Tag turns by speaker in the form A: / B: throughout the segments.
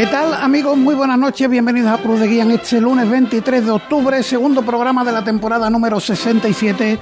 A: ¿Qué tal amigos? Muy buenas noches, bienvenidos a Cruz de Guía en este lunes 23 de octubre, segundo programa de la temporada número 67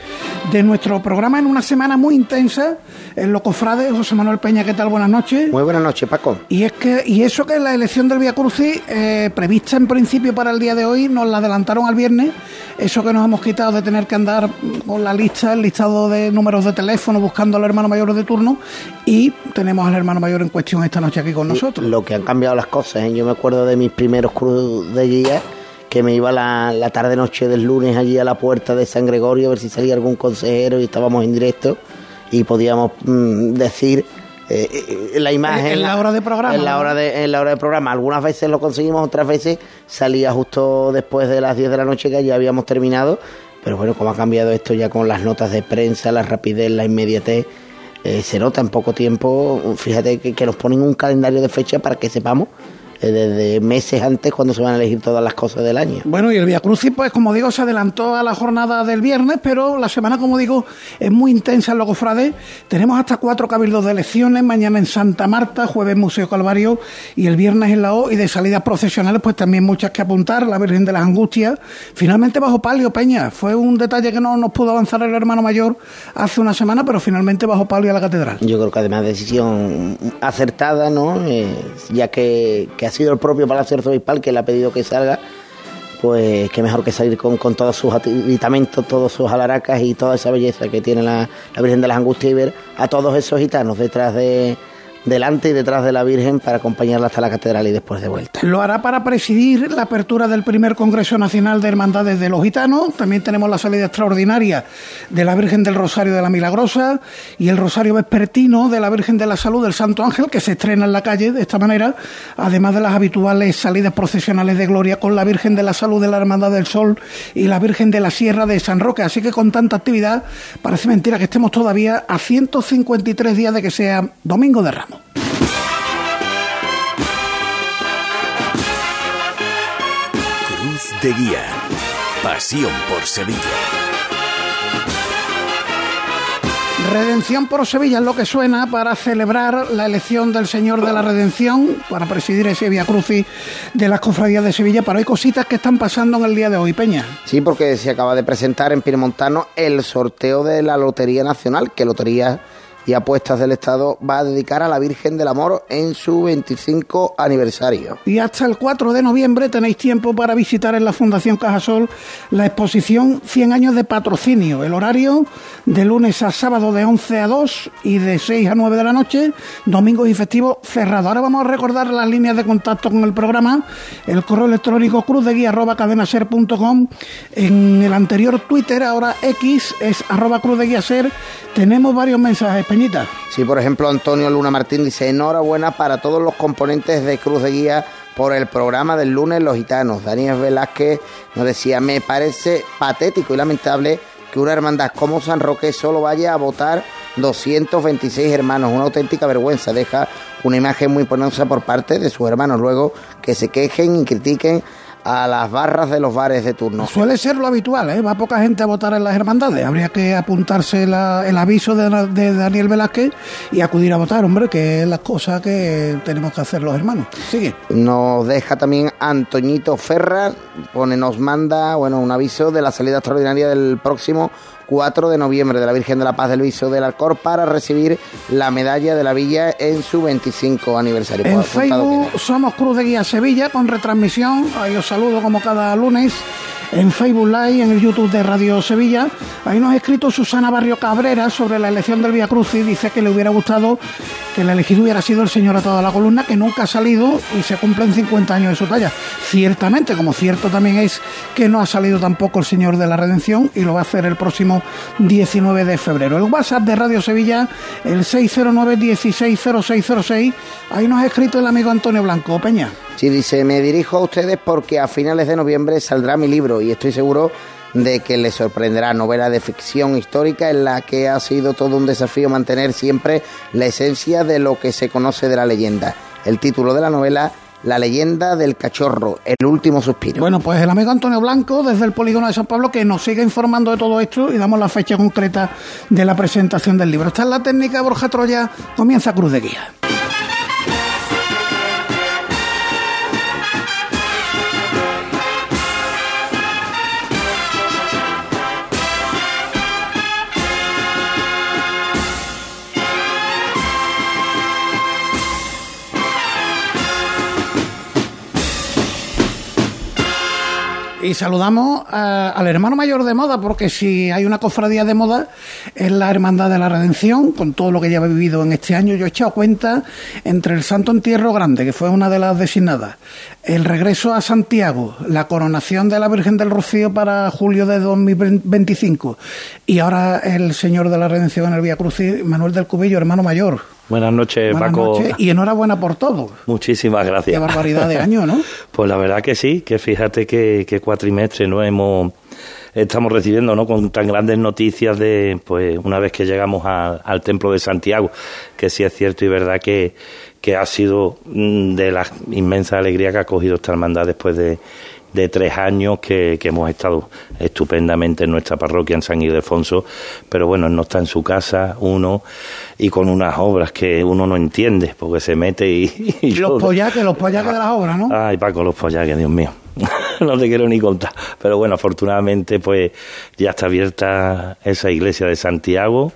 A: de nuestro programa en una semana muy intensa en Lo Cofrade. José Manuel Peña, ¿qué tal? Buenas noches.
B: Muy buenas noches, Paco.
A: Y es que y eso que la elección del Vía Crucis, eh, prevista en principio para el día de hoy, nos la adelantaron al viernes. Eso que nos hemos quitado de tener que andar con la lista, el listado de números de teléfono, buscando al hermano mayor de turno, y tenemos al hermano mayor en cuestión esta noche aquí con nosotros.
B: Lo que han cambiado las cosas ¿eh? Yo me acuerdo de mis primeros cruz de guía, que me iba la, la tarde-noche del lunes allí a la puerta de San Gregorio a ver si salía algún consejero y estábamos en directo y podíamos mm, decir eh, eh, la imagen.
A: En la hora de programa
B: en la hora de en la hora de programa. Algunas veces lo conseguimos otras veces salía justo después de las 10 de la noche que ya habíamos terminado. Pero bueno como ha cambiado esto ya con las notas de prensa la rapidez la inmediatez se nota en poco tiempo. Fíjate que, que nos ponen un calendario de fecha para que sepamos desde meses antes cuando se van a elegir todas las cosas del año.
A: Bueno, y el Via Crucis, pues como digo, se adelantó a la jornada del viernes, pero la semana, como digo, es muy intensa en Logofrade. Tenemos hasta cuatro cabildos de elecciones, mañana en Santa Marta, jueves Museo Calvario y el viernes en la O, y de salidas procesionales, pues también muchas que apuntar, la Virgen de las Angustias. Finalmente bajo palio, Peña. Fue un detalle que no nos pudo avanzar el hermano mayor hace una semana, pero finalmente bajo palio a la catedral.
B: Yo creo que además decisión acertada, ¿no? Eh, ya que, que ha sido el propio Palacio Arzobispal que le ha pedido que salga, pues qué mejor que salir con, con todos sus aditamentos, todos sus alaracas y toda esa belleza que tiene la, la Virgen de las Angustias a todos esos gitanos detrás de, delante y detrás de la Virgen para acompañarla hasta la catedral y después de vuelta.
A: Lo hará para presidir la apertura del primer Congreso Nacional de Hermandades de los Gitanos. También tenemos la salida extraordinaria de la Virgen del Rosario de la Milagrosa y el Rosario Vespertino de la Virgen de la Salud del Santo Ángel, que se estrena en la calle de esta manera, además de las habituales salidas procesionales de gloria con la Virgen de la Salud de la Hermandad del Sol y la Virgen de la Sierra de San Roque. Así que con tanta actividad, parece mentira que estemos todavía a 153 días de que sea Domingo de Ramos.
C: Cruz de Guía. Pasión por Sevilla.
A: Redención por Sevilla es lo que suena para celebrar la elección del Señor de la Redención, para presidir ese Via Crucis de las cofradías de Sevilla. Pero hay cositas que están pasando en el día de hoy, Peña.
B: Sí, porque se acaba de presentar en Piemontano el sorteo de la Lotería Nacional, que Lotería y Apuestas del Estado va a dedicar a la Virgen del Amor en su 25 aniversario.
A: Y hasta el 4 de noviembre tenéis tiempo para visitar en la Fundación Cajasol la exposición 100 años de patrocinio. El horario de lunes a sábado de 11 a 2 y de 6 a 9 de la noche, domingos y festivos cerrados. Ahora vamos a recordar las líneas de contacto con el programa, el correo electrónico cruzdeguía.cadenaser.com, en el anterior Twitter, ahora X, es arroba cruzdeguiaser. Tenemos varios mensajes,
B: Sí, por ejemplo, Antonio Luna Martín dice, enhorabuena para todos los componentes de Cruz de Guía por el programa del lunes Los Gitanos. Daniel Velázquez nos decía, me parece patético y lamentable que una hermandad como San Roque solo vaya a votar 226 hermanos, una auténtica vergüenza, deja una imagen muy penosa por parte de sus hermanos, luego que se quejen y critiquen a las barras de los bares de turno.
A: Suele ser lo habitual, ¿eh? va poca gente a votar en las hermandades. Habría que apuntarse la, el aviso de, de, Daniel Velázquez y acudir a votar, hombre, que es la cosa que tenemos que hacer los hermanos. Sigue.
B: Nos deja también Antoñito Ferra, pone, nos manda bueno, un aviso de la salida extraordinaria del próximo 4 de noviembre de la Virgen de la Paz del Viso del Alcor para recibir la medalla de la Villa en su 25 aniversario.
A: En Facebook somos Cruz de Guía Sevilla con retransmisión. Ahí os saludo como cada lunes en Facebook Live, en el YouTube de Radio Sevilla. Ahí nos ha escrito Susana Barrio Cabrera sobre la elección del Vía Cruz y dice que le hubiera gustado que el elegido hubiera sido el señor a toda la columna, que nunca ha salido y se cumplen 50 años de su talla. Ciertamente, como cierto también es que no ha salido tampoco el señor de la Redención y lo va a hacer el próximo 19 de febrero. El WhatsApp de Radio Sevilla, el 609-160606. Ahí nos ha escrito el amigo Antonio Blanco. Peña.
B: Sí, dice, me dirijo a ustedes porque a finales de noviembre saldrá mi libro y estoy seguro de que les sorprenderá. Novela de ficción histórica en la que ha sido todo un desafío mantener siempre la esencia de lo que se conoce de la leyenda. El título de la novela La leyenda del cachorro, el último suspiro.
A: Bueno, pues el amigo Antonio Blanco, desde el Polígono de San Pablo, que nos sigue informando de todo esto y damos la fecha concreta de la presentación del libro. Esta es la técnica Borja Troya, comienza Cruz de Guía. Y saludamos a- al hermano mayor de moda, porque si hay una cofradía de moda, es la Hermandad de la Redención, con todo lo que lleva vivido en este año. Yo he echado cuenta entre el Santo Entierro Grande, que fue una de las designadas, el regreso a Santiago, la coronación de la Virgen del Rocío para julio de 2025, y ahora el Señor de la Redención en el Vía Crucis, Manuel del Cubillo, hermano mayor.
D: Buenas noches,
A: Buenas
D: Paco.
A: noches y enhorabuena por todo.
D: Muchísimas
A: Qué
D: gracias.
A: barbaridad de año, ¿no?
D: Pues la verdad que sí, que fíjate que, que cuatrimestre no hemos estamos recibiendo no con tan grandes noticias de pues una vez que llegamos a- al templo de Santiago que sí es cierto y verdad que, que ha sido mm, de la inmensa alegría que ha cogido esta hermandad después de, de tres años que, que hemos estado estupendamente en nuestra parroquia en San Ildefonso, pero bueno, no está en su casa, uno, y con unas obras que uno no entiende, porque se mete y... y
A: Los pollaques, los pollaques de las obras, ¿no?
D: Ay, Paco, los pollaques, Dios mío. no te quiero ni contar. Pero bueno, afortunadamente, pues ya está abierta esa iglesia de Santiago,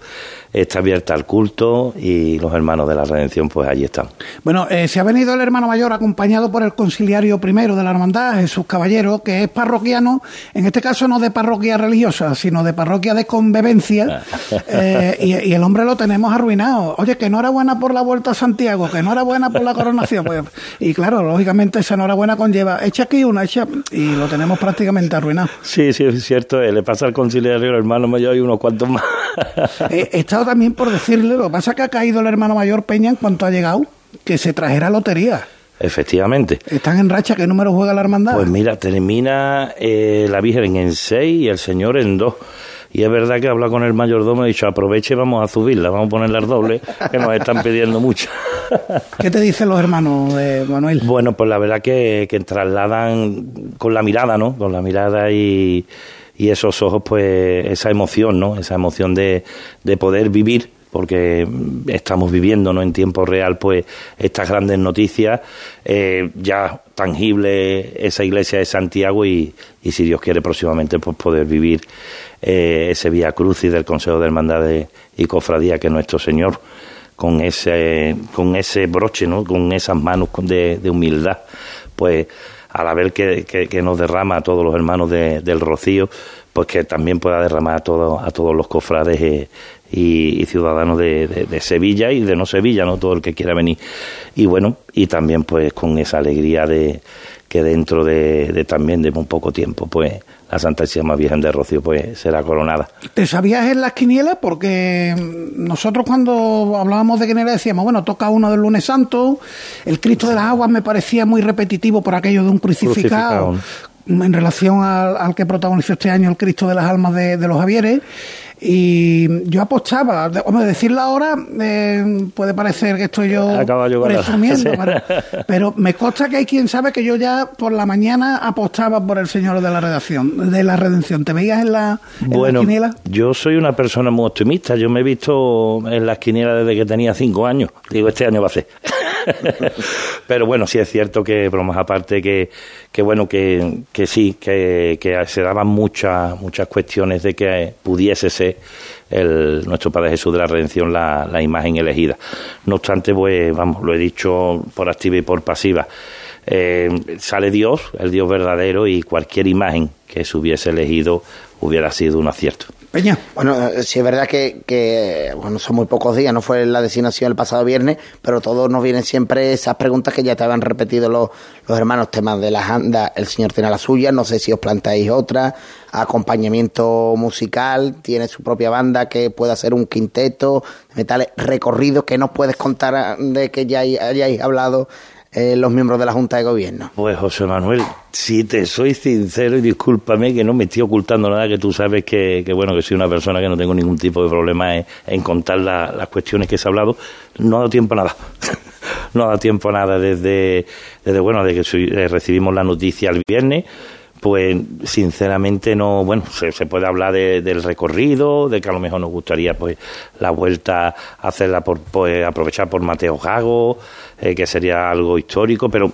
D: está abierta al culto y los hermanos de la redención, pues allí están.
A: Bueno, eh, se ha venido el hermano mayor acompañado por el conciliario primero de la hermandad, Jesús Caballero, que es parroquiano, en este caso no de parroquia religiosa, sino de parroquia de convivencia, eh, y, y el hombre lo tenemos arruinado. Oye, que enhorabuena por la vuelta a Santiago, que enhorabuena por la coronación. Pues, y claro, lógicamente esa enhorabuena conlleva, echa aquí una, echa, y lo tenemos prácticamente arruinado.
D: Sí, sí, es cierto, eh, le pasa al conciliario, el hermano mayor y unos cuantos más.
A: Eh, He también por decirle, lo que pasa es que ha caído el hermano mayor Peña en cuanto ha llegado, que se trajera lotería.
D: Efectivamente.
A: Están en racha, ¿qué número juega la hermandad?
D: Pues mira, termina eh, la Virgen en 6 y el Señor en 2. Y es verdad que habla con el mayordomo y ha dicho, aproveche, vamos a subirla, vamos a ponerlas dobles, que nos están pidiendo mucho.
A: ¿Qué te dicen los hermanos de Manuel?
D: Bueno, pues la verdad que, que trasladan con la mirada, ¿no? Con la mirada y, y esos ojos, pues esa emoción, ¿no? Esa emoción de, de poder vivir, porque estamos viviendo, ¿no? En tiempo real, pues estas grandes noticias, eh, ya tangible esa iglesia de Santiago y, y si Dios quiere próximamente, pues poder vivir eh, ese Vía Crucis del Consejo de Hermandades y Cofradía que nuestro Señor con ese con ese broche no con esas manos de, de humildad pues a la vez que, que- nos derrama a todos los hermanos de- del Rocío pues que también pueda derramar a todos a todos los cofrades eh, y, ciudadanos de Sevilla y de no Sevilla no todo el que quiera venir. Y bueno y también pues con esa alegría de que dentro de, de también de un poco tiempo pues la Santísima Virgen de Rocío pues será coronada
A: ¿Te sabías en las quinielas? Porque nosotros cuando hablábamos de quinielas decíamos, bueno, toca uno del lunes santo, el Cristo de las Aguas me parecía muy repetitivo por aquello de un crucificado,
D: Crucificado.
A: en relación al, al que protagonizó este año el Cristo de las Almas de, de los Javieres. Y yo apostaba, hombre, decirlo ahora eh, puede parecer que estoy yo presumiendo, pero, pero me consta que hay quien sabe que yo ya por la mañana apostaba por el Señor de la redacción, de la redención. ¿Te veías en la, en la
D: Bueno,
A: quiniela?
D: yo soy una persona muy optimista. Yo me he visto en las quinielas desde que tenía cinco años. Digo, este año va a ser. Pero bueno, sí es cierto que, bromas aparte, que, que bueno, que, que sí, que, se daban muchas, muchas cuestiones de que pudiese ser el, nuestro Padre Jesús de la Redención la, la imagen elegida. No obstante, pues, vamos, lo he dicho por activa y por pasiva. Eh, sale Dios, el Dios verdadero, y cualquier imagen que se hubiese elegido hubiera sido un acierto.
A: Peña.
B: Bueno, eh, sí es verdad que, que, bueno, son muy pocos días, no fue la designación el pasado viernes, pero todos nos vienen siempre esas preguntas que ya te habían repetido los, los hermanos, temas de las andas, el señor tiene la suya, no sé si os planteáis otra, acompañamiento musical, tiene su propia banda que puede hacer un quinteto, metales, recorridos que nos puedes contar ah, de que ya hay- hayáis hablado eh, los miembros de la Junta de Gobierno.
D: Pues José Manuel, si te soy sincero y discúlpame que no me estoy ocultando nada, que tú sabes que, que bueno, que soy una persona que no tengo ningún tipo de problema en, contar la- las cuestiones que se ha hablado, no ha dado tiempo a nada. no ha dado tiempo a nada desde, desde bueno, de que eh, recibimos la noticia el viernes pues sinceramente no, bueno, se, puede hablar del recorrido, de que a lo mejor nos gustaría pues la vuelta hacerla por, pues, aprovechar por Mateo Gago, eh, que sería algo histórico, pero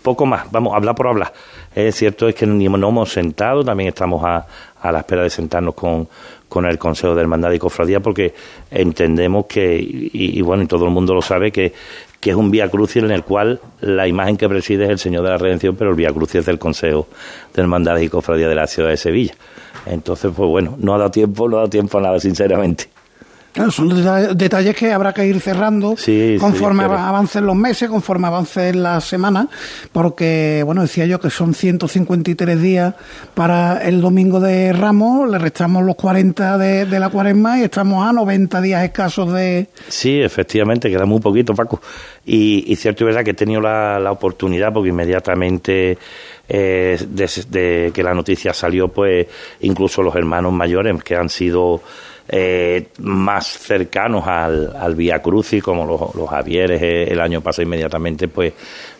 D: poco más, vamos, hablar por hablar. Es cierto es que no hemos sentado, también estamos a, a la espera de sentarnos con, con el Consejo de Hermandad y Cofradía porque entendemos que, y, bueno, y todo el mundo lo sabe, que, que es un vía crucis en el cual la imagen que preside es el Señor de la Redención, pero el vía crucis es del Consejo de Hermandad y Cofradía de la ciudad de Sevilla. Entonces, pues bueno, no ha dado tiempo, no ha dado tiempo a nada, sinceramente
A: son detalles que habrá que ir cerrando conforme avancen los meses, conforme avancen las semanas, porque, bueno, decía yo que son 153 días para el domingo de Ramos, le restamos los 40 de, la cuaresma y estamos a 90 días escasos de...
D: Sí, efectivamente, queda muy poquito, Paco. Y, cierto y verdad que he tenido la, oportunidad, porque inmediatamente... Eh, desde que la noticia salió, pues incluso los hermanos mayores que han sido eh, más cercanos al, al Vía Crucis, como los, los Javieres eh, el año pasado inmediatamente, pues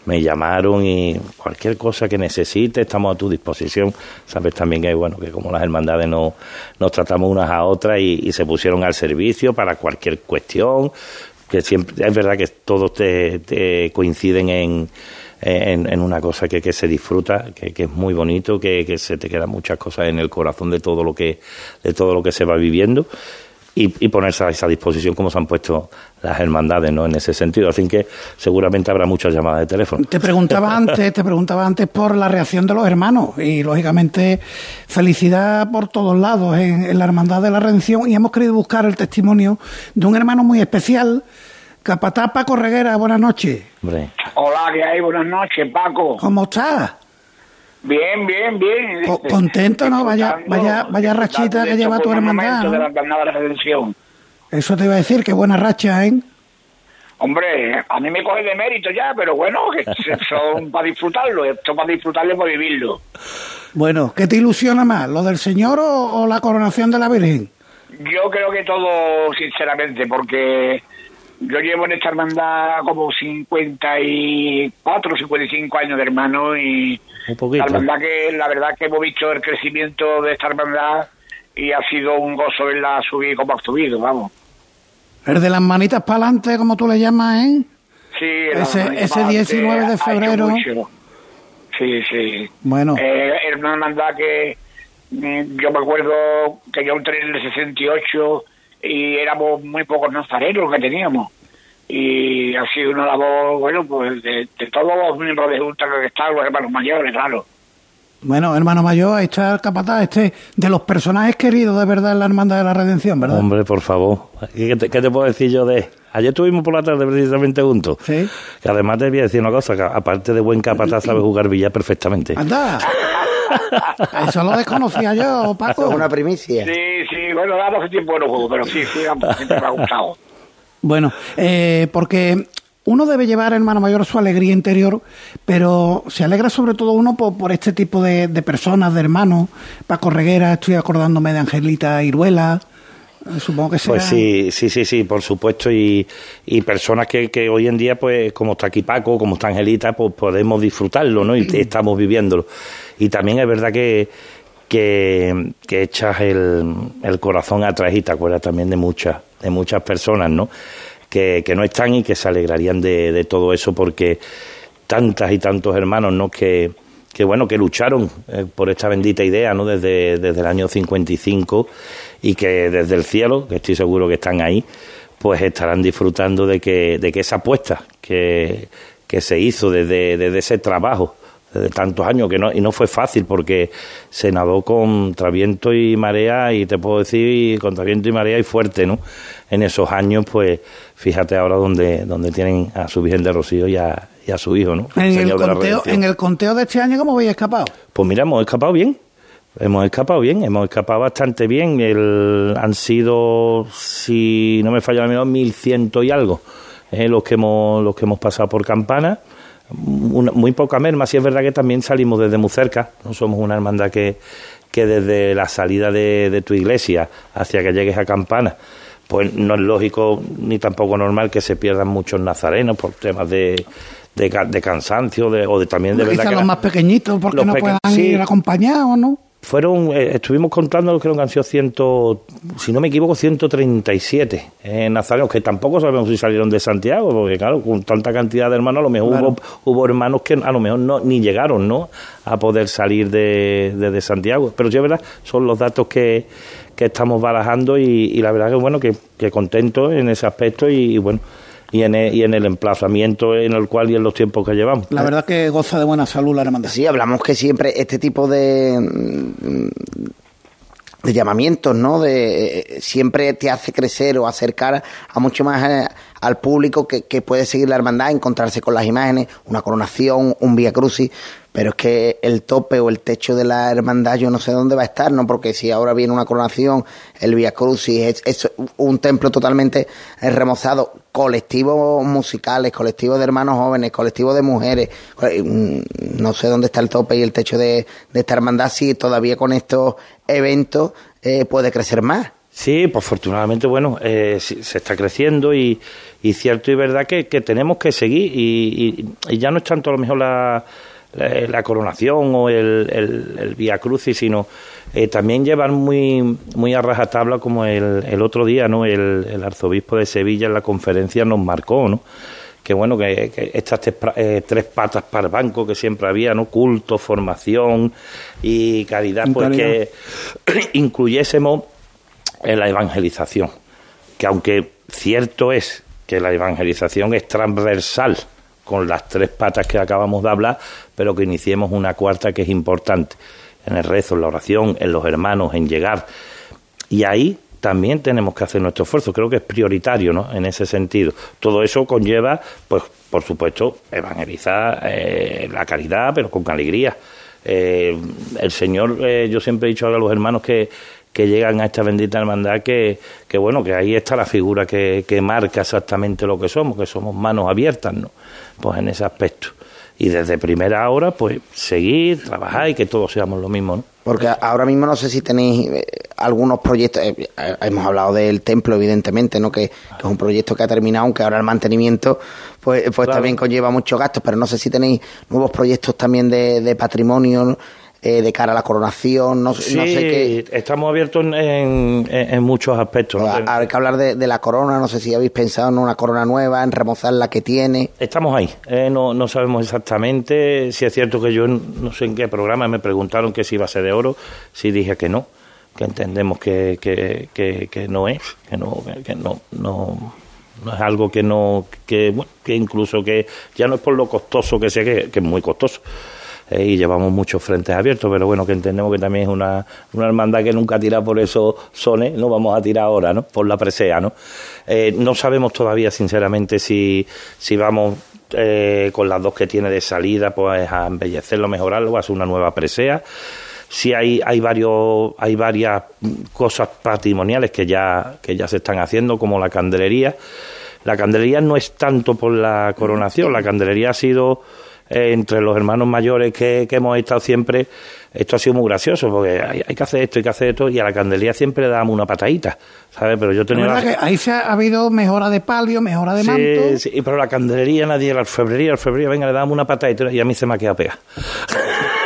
D: me llamaron y cualquier cosa que necesite estamos a tu disposición. Sabes también que, bueno, que como las hermandades no, nos tratamos unas a otras y, se pusieron al servicio para cualquier cuestión, que siempre, es verdad que todos te coinciden en en, una cosa que, que, se disfruta, que, que es muy bonito, que, que, se te quedan muchas cosas en el corazón de todo lo que, de todo lo que se va viviendo. Y, y, ponerse a esa disposición como se han puesto las hermandades ¿no? en ese sentido. Así que seguramente habrá muchas llamadas de teléfono.
A: Te preguntaba antes, te preguntaba antes por la reacción de los hermanos y lógicamente felicidad por todos lados en, en la Hermandad de la Redención y hemos querido buscar el testimonio de un hermano muy especial Capataz Paco Reguera, buenas noches.
E: Hola, ¿qué hay? Buenas noches, Paco.
A: ¿Cómo estás?
E: Bien, bien, bien.
A: contento, ¿no? Vaya, vaya, vaya rachita que lleva tu hermandad. ¿no?
E: De
A: Eso te iba a decir, qué buena racha, ¿eh?
E: Hombre, a mí me coge de mérito ya, pero bueno, que son para disfrutarlo, esto para disfrutarlo y para vivirlo.
A: Bueno, ¿qué te ilusiona más, lo del Señor o la coronación de la Virgen?
E: Yo creo que todo, sinceramente, porque yo llevo en esta hermandad como 54, 55 años de hermano y la verdad que la verdad que hemos visto el crecimiento de esta hermandad y ha sido un gozo verla subir como ha subido, vamos.
A: El de las manitas para adelante, como tú le llamas, ¿eh?
E: Sí,
A: ese, ese 19 de febrero.
E: Sí, sí.
A: Bueno.
E: Eh, es una hermandad que mm, yo me acuerdo que yo entré en el 68 y éramos muy pocos nazarenos que teníamos. Y ha sido una labor, bueno, pues de, todos los miembros de Junta que están, los hermanos mayores, claro.
A: Bueno, hermano mayor, ahí está el capataz, este de los personajes queridos de verdad en la Hermandad de la Redención, ¿verdad?
D: Hombre, por favor. ¿Qué te, qué te puedo decir yo de...? Ayer estuvimos por la tarde precisamente juntos.
A: Sí.
D: Que además te voy a decir una cosa, que aparte de buen capataz sabe jugar billar perfectamente.
A: ¡Anda! Eso lo desconocía yo, Paco.
B: es una primicia.
E: Sí, bueno, hace tiempo que no juego, pero sí, sí, siempre me ha gustado.
A: Bueno, eh, porque uno debe llevar, hermano mayor, su alegría interior, pero se alegra sobre todo uno por, este tipo de, personas, de hermanos. Paco Reguera, estoy acordándome de Angelita Iruela. Eh, supongo que sea...
D: Pues sí, sí, sí, sí, por supuesto. Y, y personas que, que hoy en día, pues como está aquí Paco, como está Angelita, pues podemos disfrutarlo, ¿no? Y estamos viviéndolo. Y también es verdad que, que, echas el, corazón atrás y te acuerdas también de muchas, de muchas personas, ¿no? Que, no están y que se alegrarían de, de todo eso porque tantas y tantos hermanos, ¿no? Que, que bueno, que lucharon eh, por esta bendita idea, ¿no? Desde, desde el año 55 y que desde el cielo, que estoy seguro que están ahí, pues estarán disfrutando de que, de que esa apuesta que, que se hizo desde, desde ese trabajo de tantos años que no y no fue fácil porque se nadó contra viento y marea y te puedo decir contra viento y marea y fuerte no en esos años pues fíjate ahora donde donde tienen a su Virgen de Rocío y a, y a su hijo no
A: en el, conteo, en el conteo de este año cómo habéis escapado
D: pues mira hemos escapado bien Hemos escapado bien, hemos escapado bastante bien. El, han sido, si no me falla la mil 1100 y algo, eh, los que hemos los que hemos pasado por campana muy poca merma, si es verdad que también salimos desde muy cerca, no somos una hermandad que, que desde la salida de, tu iglesia hacia que llegues a Campana, pues no es lógico ni tampoco normal que se pierdan muchos nazarenos por temas de, de, cansancio de, o de también de
A: verdad. los más pequeñitos porque no puedan ir acompañados, ¿no?
D: Fueron, eh, estuvimos contando, creo que han sido ciento, si no me equivoco, 137 en nazarenos, que tampoco sabemos si salieron de Santiago, porque claro, con tanta cantidad de hermanos, a lo mejor hubo, hubo, hermanos que a lo mejor no ni llegaron, ¿no? A poder salir de, de, Santiago. Pero sí es verdad, son los datos que, que estamos barajando y, la verdad que bueno, que, que contento en ese aspecto y bueno, y en, el, y en el emplazamiento en el cual y en los tiempos que llevamos.
A: La verdad que goza de buena salud la hermandad.
B: Sí, hablamos que siempre este tipo de de llamamientos, ¿no? De eh, siempre te hace crecer o acercar a mucho más eh, al público que, que, puede seguir la hermandad, encontrarse con las imágenes, una coronación, un vía crucis, pero es que el tope o el techo de la hermandad yo no sé dónde va a estar, ¿no? Porque si ahora viene una coronación, el vía crucis es, un templo totalmente remozado, colectivos musicales, colectivos de hermanos jóvenes, colectivos de mujeres, mm, no sé dónde está el tope y el techo de, de esta hermandad si todavía con estos eventos eh, puede crecer más.
D: Sí, pues afortunadamente, bueno, eh, se está creciendo y, y, cierto y verdad que, que tenemos que seguir y, y, ya no es tanto a lo mejor la, la, coronación o el, el, el Vía Crucis, sino eh, también llevar muy, muy a rajatabla como el, el otro día, ¿no? El, el, arzobispo de Sevilla en la conferencia nos marcó, ¿no? Que bueno, que, estas tres, eh, tres, patas para el banco que siempre había, ¿no? Culto, formación y caridad, pues que incluyésemos en la evangelización, que aunque cierto es que la evangelización es transversal con las tres patas que acabamos de hablar, pero que iniciemos una cuarta que es importante, en el rezo, en la oración, en los hermanos, en llegar. Y ahí también tenemos que hacer nuestro esfuerzo, creo que es prioritario, ¿no? En ese sentido. Todo eso conlleva, pues, por supuesto, evangelizar eh, la caridad, pero con alegría. Eh, el Señor, eh, yo siempre he dicho a los hermanos que que llegan a esta bendita hermandad que, que bueno, que ahí está la figura que, que marca exactamente lo que somos, que somos manos abiertas, ¿no? Pues en ese aspecto y desde primera hora, pues seguir, trabajar y que todos seamos lo mismo, ¿no?
B: Porque ahora mismo no sé si tenéis eh, algunos proyectos, eh, eh, hemos hablado del templo, evidentemente, ¿no? Que, es un proyecto que ha terminado, aunque ahora el mantenimiento, pues, pues también conlleva muchos gastos, pero no sé si tenéis nuevos proyectos también de, de patrimonio eh, de cara a la coronación, no,
D: sí,
B: no sé qué.
D: estamos abiertos en, en, muchos aspectos.
B: Hay que hablar de, la corona, no sé si habéis pensado en una corona nueva, en remozar la que tiene.
D: Estamos ahí, eh, no, no sabemos exactamente, si es cierto que yo no sé en qué programa me preguntaron que si iba a ser de oro, si dije que no, que entendemos que, que, que, no es, que no, que no, no no es algo que no que, bueno, que incluso que ya no es por lo costoso que sea que, que es muy costoso eh, y llevamos muchos frentes abiertos, pero bueno, que entendemos que también es una, una hermandad que nunca tira por esos sones, no vamos a tirar ahora, ¿no? Por la presea, ¿no? Eh, no sabemos todavía, sinceramente, si, si vamos eh, con las dos que tiene de salida, pues a embellecerlo, mejorarlo, a hacer una nueva presea. Si hay, hay varios, hay varias cosas patrimoniales que ya, que ya se están haciendo, como la candelería. La candelería no es tanto por la coronación, la candelería ha sido eh, entre los hermanos mayores que, hemos estado siempre, esto ha sido muy gracioso, porque hay, que hacer esto, hay que hacer esto, y a la candelía siempre le damos una patadita, ¿sabes? Pero yo tenía...
A: La... que ahí se ha habido mejora de palio, mejora de manto...
D: Sí, pero la candelería nadie, la alfebrería, la alfebrería, venga, le damos una patadita, y a mí se me ha quedado pegada.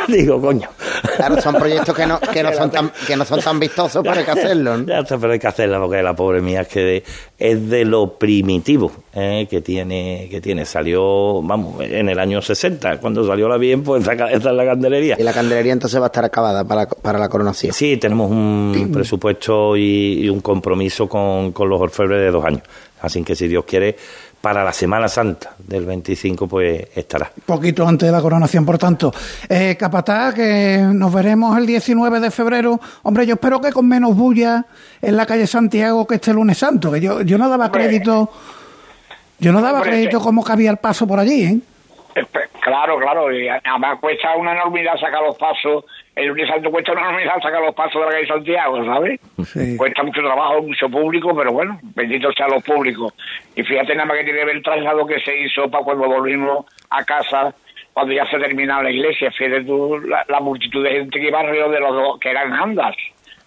D: Digo, coño.
B: Claro, son proyectos que no, que no, son, tan, que no son tan vistosos, pero hay que hacerlo. ¿no?
D: Ya está, pero hay que hacerlo, porque la pobre mía es que es de lo primitivo eh, que tiene, que tiene. Salió, vamos, en el año 60, cuando salió la bien, pues esa, es la candelería.
B: Y la candelería entonces va a estar acabada para, para la coronación.
D: Sí, tenemos un presupuesto y, un compromiso con, con los orfebres de dos años. Así que si Dios quiere, para la Semana Santa del 25 pues estará.
A: Poquito antes de la coronación, por tanto. Eh, Capatá, que nos veremos el 19 de febrero. Hombre, yo espero que con menos bulla en la calle Santiago que este lunes santo, que yo, yo no daba crédito, yo no daba crédito como cabía el paso por allí, ¿eh?
E: Claro, claro, y además cuesta una enormidad sacar los pasos el lunes santo cuesta una enormidad sacar los pasos de la calle Santiago, ¿sabes? Cuesta mucho trabajo, mucho público, pero bueno, bendito sea los públicos. Y fíjate nada más que tiene que ver el traslado que se hizo para cuando volvimos a casa, cuando ya se terminaba la iglesia. Fíjate tú la, multitud de gente que iba alrededor de los dos, que eran andas.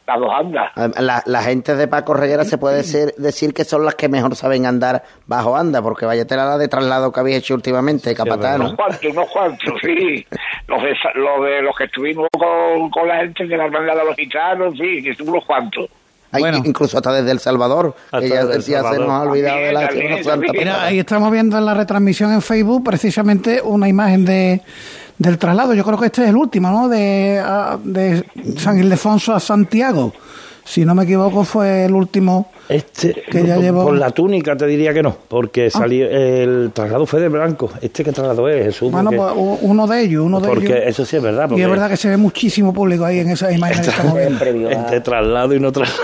E: Las dos andas.
B: La, la gente de Paco Reguera se puede decir, decir que son las que mejor saben andar bajo anda, porque vaya la de traslado que habéis hecho últimamente, capatán.
E: unos cuantos, unos cuantos, sí. Los de, los, de, los que estuvimos con, con la gente de la hermandad de los gitanos, sí, que unos cuantos.
B: bueno. Incluso hasta desde El Salvador, que ya, se nos ha olvidado de la
A: Santa. Mira, ahí estamos viendo en la retransmisión en Facebook precisamente una imagen de del traslado. Yo creo que este es el último, ¿no? De, de San Ildefonso a Santiago. Si no me equivoco, fue el último
D: este, que ya llevó. Por la túnica te diría que no, porque ah. salió el traslado fue de blanco. Este que traslado es Jesús.
A: Bueno, pues uno de ellos, uno de
D: porque
A: ellos.
D: eso sí es verdad.
A: Y es verdad que se ve muchísimo público ahí en esa imagen.
D: Entre, este traslado y no traslado.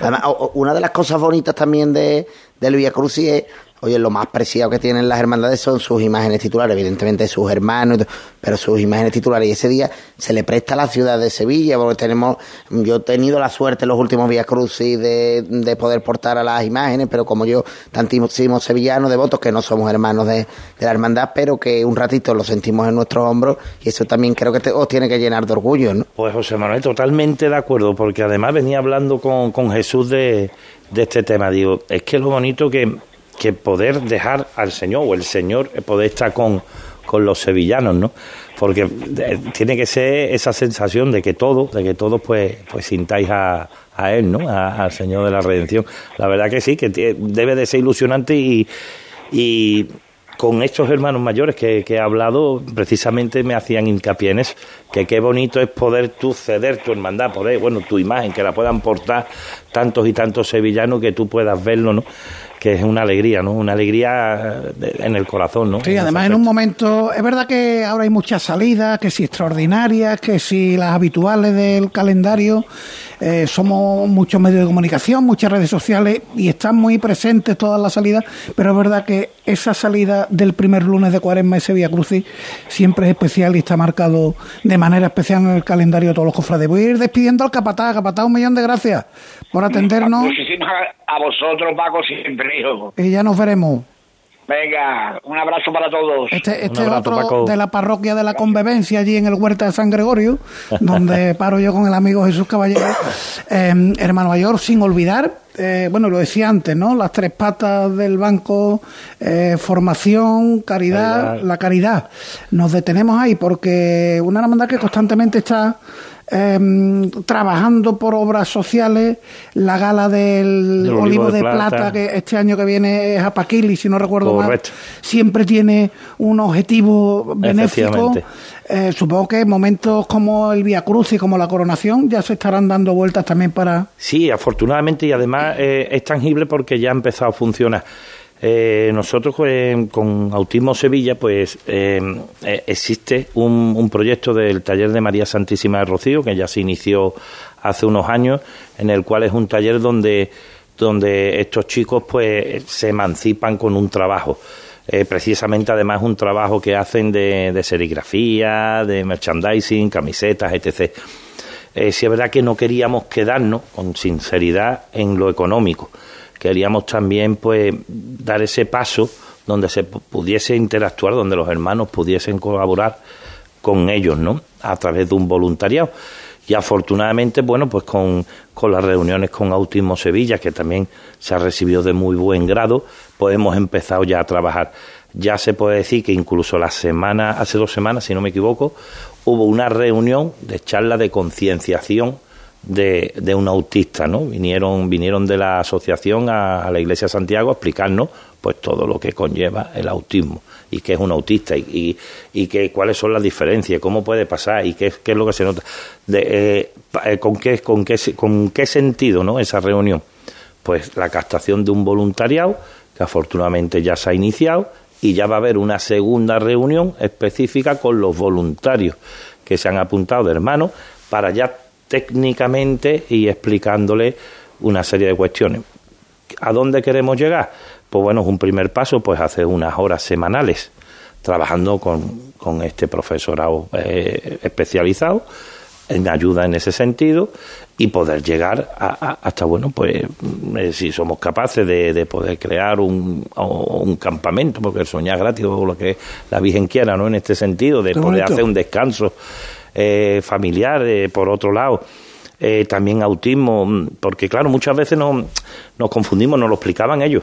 B: Además, una de las cosas bonitas también de, del Via Crucis es Oye, lo más preciado que tienen las hermandades son sus imágenes titulares, evidentemente sus hermanos, pero sus imágenes titulares. Y ese día se le presta a la ciudad de Sevilla, porque tenemos, yo he tenido la suerte en los últimos días crucis de, de poder portar a las imágenes, pero como yo, tantísimos sevillanos, devotos, que no somos hermanos de, la hermandad, pero que un ratito lo sentimos en nuestros hombros, y eso también creo que os tiene que llenar de orgullo, ¿no?
D: Pues José Manuel, totalmente de acuerdo, porque además venía hablando con, con Jesús de, de este tema. Digo, es que lo bonito que que poder dejar al Señor o el Señor poder estar con, con los sevillanos, ¿no? Porque eh, tiene que ser esa sensación de que todos, de que todos pues, pues sintáis a, a Él, ¿no? al Señor de la Redención. La verdad que sí, que debe de ser ilusionante y, con estos hermanos mayores que, que, he hablado, precisamente me hacían hincapié en eso, que qué bonito es poder tú ceder tu hermandad, poder, bueno, tu imagen, que la puedan portar tantos y tantos sevillanos que tú puedas verlo, ¿no? Que es una alegría, ¿no? Una alegría en el corazón, ¿no?
A: Sí, además en un momento, es verdad que ahora hay muchas salidas, que si extraordinarias, que si las habituales del calendario, eh, somos muchos medios de comunicación, muchas redes sociales y están muy presentes todas las salidas, pero es verdad que esa salida del primer lunes de Cuaresma, ese Vía Crucis, siempre es especial y está marcado de manera especial en el calendario de todos los cofrades. Voy a ir despidiendo al capataz, capataz, un millón de gracias por atendernos.
E: Muchísimas a vosotros, Paco, siempre, hijo.
A: Y ya nos veremos.
E: Venga, un abrazo para todos.
A: Este, este es otro de la parroquia de la Convivencia, allí en el Huerta de San Gregorio, donde paro yo con el amigo Jesús Caballero, em, hermano mayor, sin olvidar, eh, bueno, lo decía antes, ¿no? Las tres patas del banco, eh, formación, caridad, la caridad. Nos detenemos ahí porque una hermandad que constantemente está Em, trabajando por obras sociales, la gala del, Olivo, de, plata. que este año que viene es a Paquili, si no recuerdo mal, siempre tiene un objetivo benéfico. Eh, supongo que momentos como el Via Cruz y como la coronación ya se estarán dando vueltas también para...
D: Sí, afortunadamente y además eh, es tangible porque ya ha empezado a funcionar. Eh, nosotros pues, con Autismo Sevilla, pues eh, eh, existe un, proyecto del taller de María Santísima de Rocío que ya se inició hace unos años, en el cual es un taller donde donde estos chicos pues se emancipan con un trabajo. precisamente además un trabajo que hacen de, de serigrafía, de merchandising, camisetas, etc. si es verdad que no queríamos quedarnos con sinceridad en lo económico queríamos también pues dar ese paso donde se pudiese interactuar, donde los hermanos pudiesen colaborar con ellos, ¿no? A través de un voluntariado. Y afortunadamente, bueno, pues con, con las reuniones con Autismo Sevilla, que también se ha recibido de muy buen grado, pues hemos empezado ya a trabajar. Ya se puede decir que incluso la semana, hace dos semanas, si no me equivoco, hubo una reunión de charla de concienciación de, un autista, ¿no? Vinieron, vinieron de la asociación a, la Iglesia Santiago a explicarnos pues todo lo que conlleva el autismo y qué es un autista y, y, que, cuáles son las diferencias, cómo puede pasar y qué, qué es lo que se nota. De, eh, eh, con, qué, con, qué, ¿Con qué sentido ¿no? esa reunión? Pues la captación de un voluntariado que afortunadamente ya se ha iniciado y ya va a haber una segunda reunión específica con los voluntarios que se han apuntado de hermanos para ya técnicamente y explicándole una serie de cuestiones. ¿A dónde queremos llegar? Pues bueno, es un primer paso, pues hacer unas horas semanales trabajando con, con este profesorado eh, especializado en ayuda en ese sentido y poder llegar a, hasta bueno pues eh, si somos capaces de, de poder crear un, un, campamento porque el soñar gratis o lo que la Virgen quiera no en este sentido de poder hacer un descanso eh, familiar, eh, por otro lado, eh, también autismo, mm, porque claro, muchas veces nos, nos confundimos, nos lo explicaban ellos.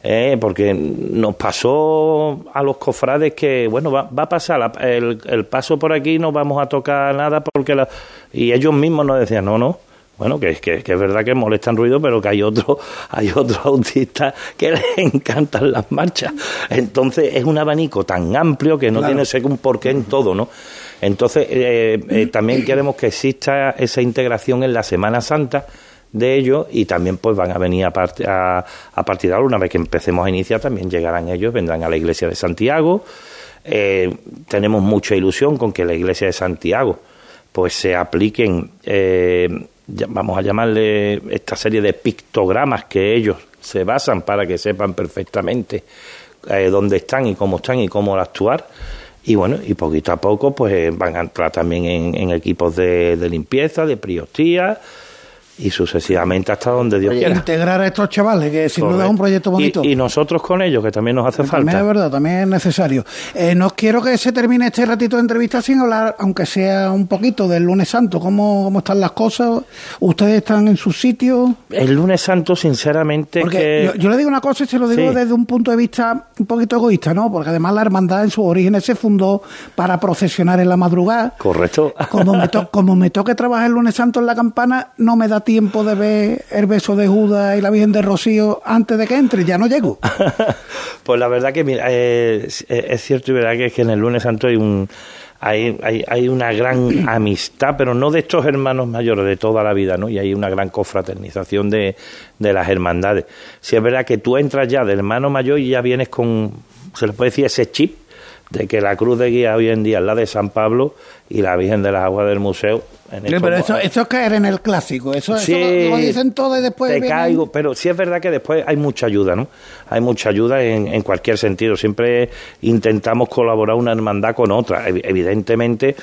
D: Eh, porque nos pasó a los cofrades que, bueno, va, va a pasar el, el, paso por aquí, no vamos a tocar nada, porque la... y ellos mismos nos decían, no, no, bueno, que, que, que es verdad que molestan ruido, pero que hay otro, hay otros autistas que les encantan las marchas. Entonces es un abanico tan amplio que no tiene un porqué en todo, ¿no? Entonces eh, eh, también queremos que exista esa integración en la Semana Santa de ellos y también pues van a venir a, a, partir de ahora, una vez que empecemos a iniciar, también llegarán ellos, vendrán a la iglesia de Santiago. Eh, tenemos mucha ilusión con que la iglesia de Santiago pues se apliquen, eh, vamos a llamarle esta serie de pictogramas que ellos se basan para que sepan perfectamente eh, dónde están y cómo están y cómo actuar. Y bueno, y poquito a poco pues van a entrar también en, en equipos de, de limpieza, de priostía, y sucesivamente hasta donde Dios quiera.
A: Integrar a estos chavales, que sin duda es un proyecto bonito.
D: Y, nosotros con ellos, que también nos hace falta.
A: También es verdad, también es necesario. Eh, no quiero que se termine este ratito de entrevista sin hablar, aunque sea un poquito, del lunes santo. ¿Cómo, cómo están las cosas? ¿Ustedes están en su sitio?
D: El lunes santo, sinceramente.
A: Porque yo, le digo una cosa y se lo digo desde un punto de vista un poquito egoísta, ¿no? Porque además la hermandad en sus orígenes se fundó para procesionar en la madrugada.
D: Correcto.
A: Como me, como me toque trabajar el lunes santo en la campana, no me da tiempo de ver el beso de Judas y la Virgen de Rocío antes de que entre, ya no llego.
D: pues la verdad que mira, eh, es cierto y verdad que, es que en el lunes santo hay un hay, hay, hay, una gran amistad, pero no de estos hermanos mayores, de toda la vida, ¿no? Y hay una gran confraternización de, de las hermandades. Si es verdad que tú entras ya del hermano mayor y ya vienes con, se le puede decir, ese chip de que la cruz de guía hoy en día es la de San Pablo y la Virgen de las Aguas del Museo.
A: Pero eso, eso, es caer en el clásico, eso, eso lo, dicen todo y después...
D: Te caigo, pero sí es verdad que después hay mucha ayuda, ¿no? Hay mucha ayuda en, en cualquier sentido, siempre intentamos colaborar una hermandad con otra, evidentemente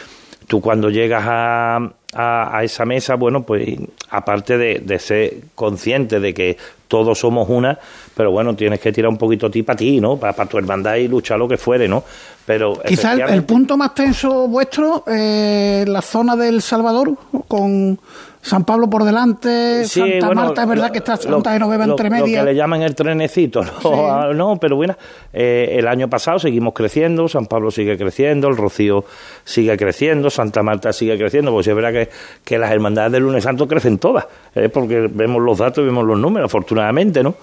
D: tú cuando llegas a, a, esa mesa, bueno, pues aparte de, de, ser consciente de que todos somos una, pero bueno, tienes que tirar un poquito a ti para ti, ¿no? Para, para tu hermandad y luchar lo que fuere, ¿no? Pero
A: Quizá el, punto más tenso vuestro, eh, la zona del Salvador, con San Pablo por delante, Santa Marta, es verdad que está Santa Genoveva entre medias.
D: Lo que le llaman el trenecito, no, no pero bueno, eh, el año pasado seguimos creciendo, San Pablo sigue creciendo, el Rocío sigue creciendo, Santa Marta sigue creciendo, pues es verdad que, que las hermandades del lunes santo crecen todas, eh, porque vemos los datos y vemos los números, afortunadamente, ¿no?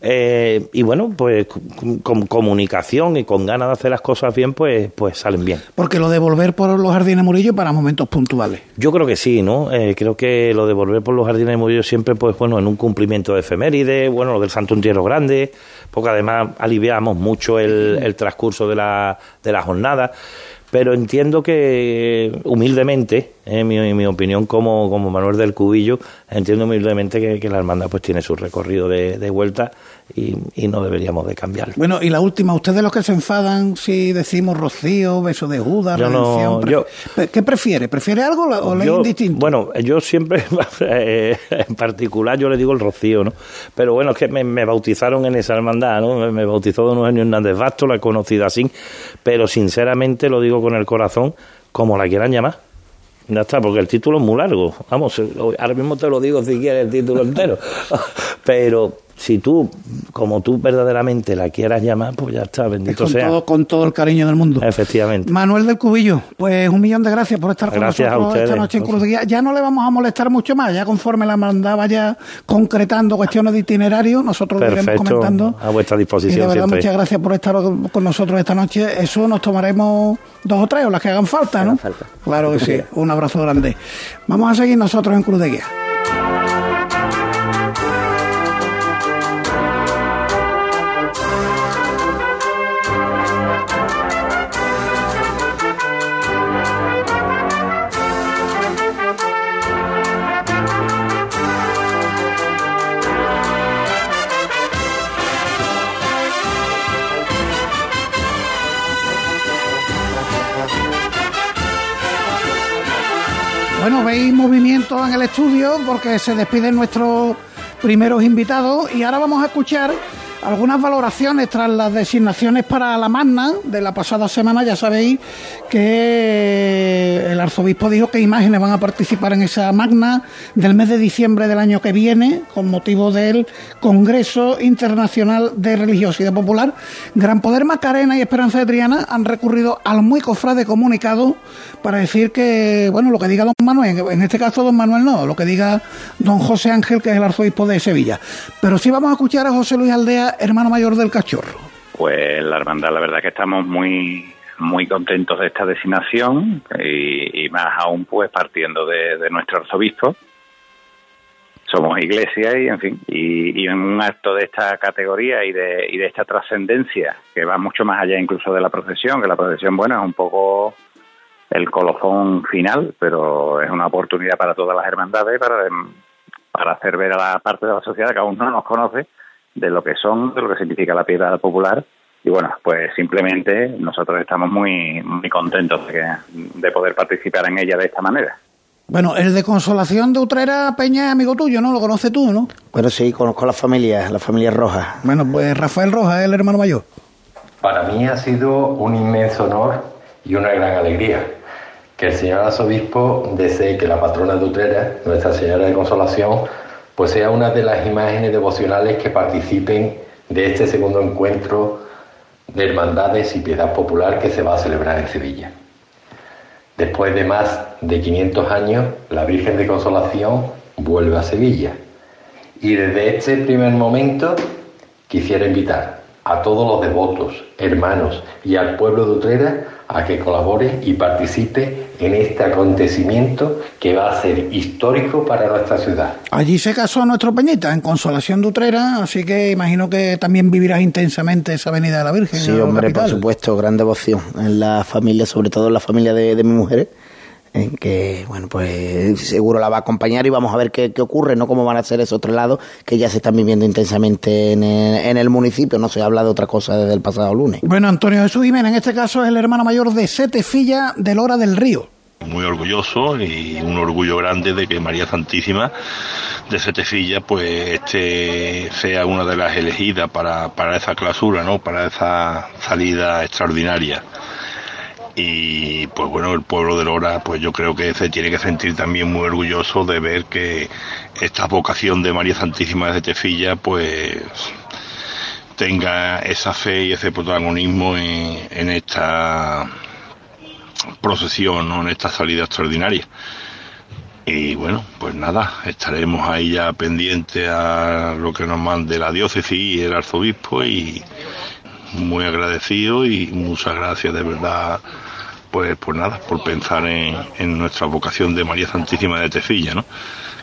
D: Eh, y bueno, pues con, comunicación y con ganas de hacer las cosas bien, pues, pues salen bien.
A: Porque lo de volver por los jardines Murillo para momentos puntuales.
D: Yo creo que sí, ¿no? Eh, creo que lo de volver por los jardines Murillo siempre, pues bueno, en un cumplimiento de efeméride, bueno, lo del Santo Entierro Grande, porque además aliviamos mucho el, el transcurso de la, de la jornada pero entiendo que humildemente, en mi, mi, opinión como, como Manuel del Cubillo, entiendo humildemente que, que la hermandad pues tiene su recorrido de, de vuelta y, y, no deberíamos de cambiarlo.
A: Bueno, y la última, ustedes los que se enfadan si decimos Rocío, Beso de Judas, yo no, yo, ¿qué prefiere? ¿Prefiere algo o le indistinto?
D: Bueno, yo siempre, en particular, yo le digo el Rocío, ¿no? Pero bueno, es que me, me bautizaron en esa hermandad, ¿no? Me, me bautizó Don Eugenio Hernández Basto, la he conocido así, pero sinceramente lo digo con el corazón, como la quieran llamar. Ya está, porque el título es muy largo. Vamos, ahora mismo te lo digo si quieres el título entero. Pero si tú, como tú verdaderamente la quieras llamar, pues ya está, bendito
A: con
D: sea.
A: Todo, con todo el cariño del mundo.
D: Efectivamente.
A: Manuel del Cubillo, pues un millón de gracias por estar
D: gracias
A: con
D: nosotros
A: esta noche en Cruz de Guía. Ya no le vamos a molestar mucho más, ya conforme la mandaba ya concretando cuestiones de itinerario, nosotros lo iremos comentando.
D: A vuestra disposición.
A: Y de verdad,
D: siempre.
A: muchas gracias por estar con nosotros esta noche. Eso nos tomaremos dos o tres, o las que hagan falta, ¿no?
B: Hagan falta.
A: Claro que sí. Un abrazo grande. Vamos a seguir nosotros en Cruz de Guía. Movimiento en el estudio porque se despiden nuestros primeros invitados y ahora vamos a escuchar algunas valoraciones tras las designaciones para la Magna de la pasada semana. Ya sabéis que el arzobispo dijo que imágenes van a participar en esa Magna del mes de diciembre del año que viene con motivo del Congreso Internacional de Religiosidad Popular. Gran Poder Macarena y Esperanza de Triana han recurrido al muy cofrade comunicado para decir que, bueno, lo que diga don Manuel, en este caso don Manuel no, lo que diga don José Ángel, que es el arzobispo de Sevilla. Pero sí vamos a escuchar a José Luis Aldea, hermano mayor del cachorro.
F: Pues la hermandad, la verdad que estamos muy muy contentos de esta designación y, más aún pues partiendo de, nuestro arzobispo. Somos iglesia y en fin, y, en un acto de esta categoría y de, de esta trascendencia que va mucho más allá incluso de la procesión, que la procesión, bueno, es un poco el colofón final, pero es una oportunidad para todas las hermandades para, para hacer ver a la parte de la sociedad que aún no nos conoce de lo que son, de lo que significa la piedad popular. Y bueno, pues simplemente nosotros estamos muy, muy contentos de, de poder participar en ella de esta manera.
A: Bueno, el de Consolación de Utrera Peña es amigo tuyo, ¿no? Lo conoces tú, ¿no?
B: Bueno, sí, conozco a la familia, la familia Roja.
A: Bueno, pues Rafael Roja es el hermano mayor.
G: Para mí ha sido un inmenso honor y una gran alegría que el señor arzobispo desee que la patrona de Utrera, Nuestra Señora de Consolación, pues sea una de las imágenes devocionales que participen de este segundo encuentro de hermandades y piedad popular que se va a celebrar en Sevilla. Después de más de 500 años, la Virgen de Consolación vuelve a Sevilla. Y desde este primer momento quisiera invitar a todos los devotos, hermanos y al pueblo de Utrera a que colabore y participe en este acontecimiento que va a ser histórico para nuestra ciudad.
A: Allí se casó nuestro Peñita, en Consolación de Utrera, así que imagino que también vivirás intensamente esa Avenida de la Virgen.
B: Sí, hombre, por supuesto, gran devoción en la familia, sobre todo en la familia de, de mi mujer en que, bueno, pues seguro la va a acompañar y vamos a ver qué, ocurre, ¿no? Cómo van a ser esos lados que ya se están viviendo intensamente en el, municipio, no se habla de otra cosa desde el pasado lunes.
A: Bueno, Antonio Jesús Jiménez, en este caso es el hermano mayor de Setefilla de Lora del Río.
H: Muy orgulloso y un orgullo grande de que María Santísima de Setefilla pues este sea una de las elegidas para, para esa clausura, ¿no? Para esa salida extraordinaria y pues bueno el pueblo de Lora pues yo creo que se tiene que sentir también muy orgulloso de ver que esta vocación de María Santísima de Tefilla pues tenga esa fe y ese protagonismo en, esta procesión en esta salida extraordinaria. Y bueno, pues nada, estaremos ahí ya pendientes a lo que nos mande la diócesis y el arzobispo y muy agradecido y muchas gracias de verdad pues, pues nada, por pensar en, nuestra vocación de María Santísima de Tefilla, ¿no?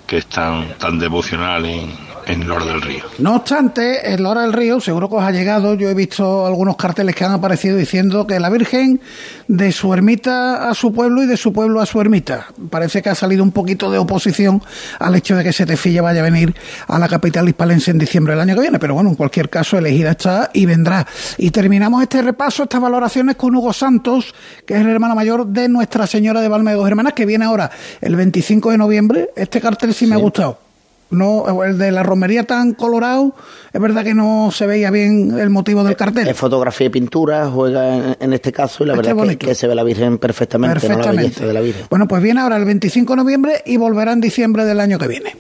H: que es tan, tan devocional en, en Lora del Río.
A: No obstante, en Lora del Río, seguro que os ha llegado, yo he visto algunos carteles que han aparecido diciendo que la Virgen de su ermita a su pueblo y de su pueblo a su ermita. Parece que ha salido un poquito de oposición al hecho de que Setefilla vaya a venir a la capital hispalense en diciembre del año que viene, pero bueno, en cualquier caso, elegida está y vendrá. Y terminamos este repaso, estas valoraciones con Hugo Santos, que es el hermano mayor de Nuestra Señora de Valme de Dos Hermanas, que viene ahora el 25 de noviembre. Este cartel sí me ha gustado. No, el de la romería tan colorado, es verdad que no se veía bien el motivo del cartel.
B: Es fotografía y pintura, juega en, este caso, y la verdad es que, se ve la Virgen perfectamente,
A: perfectamente. de la Virgen. Bueno, pues viene ahora el 25 de noviembre y volverá en diciembre del año que viene.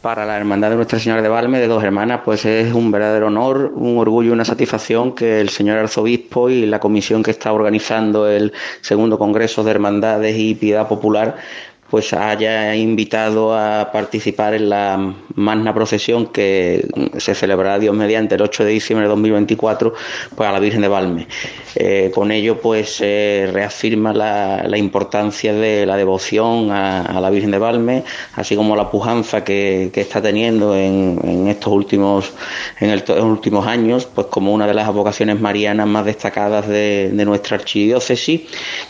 I: Para la Hermandad de Nuestra Señora de Valme, de dos hermanas, pues es un verdadero honor, un orgullo y una satisfacción que el señor arzobispo y la comisión que está organizando el segundo Congreso de Hermandades y Piedad Popular pues haya invitado a participar en la magna procesión que se celebrará Dios mediante el 8 de diciembre de 2024 pues a la Virgen de Valme. Eh, con ello pues se reafirma la, importancia de la devoción a, la Virgen de Valme, así como la pujanza que, está teniendo en, estos últimos en el, últimos años, pues como una de las vocaciones marianas más destacadas de, de nuestra archidiócesis,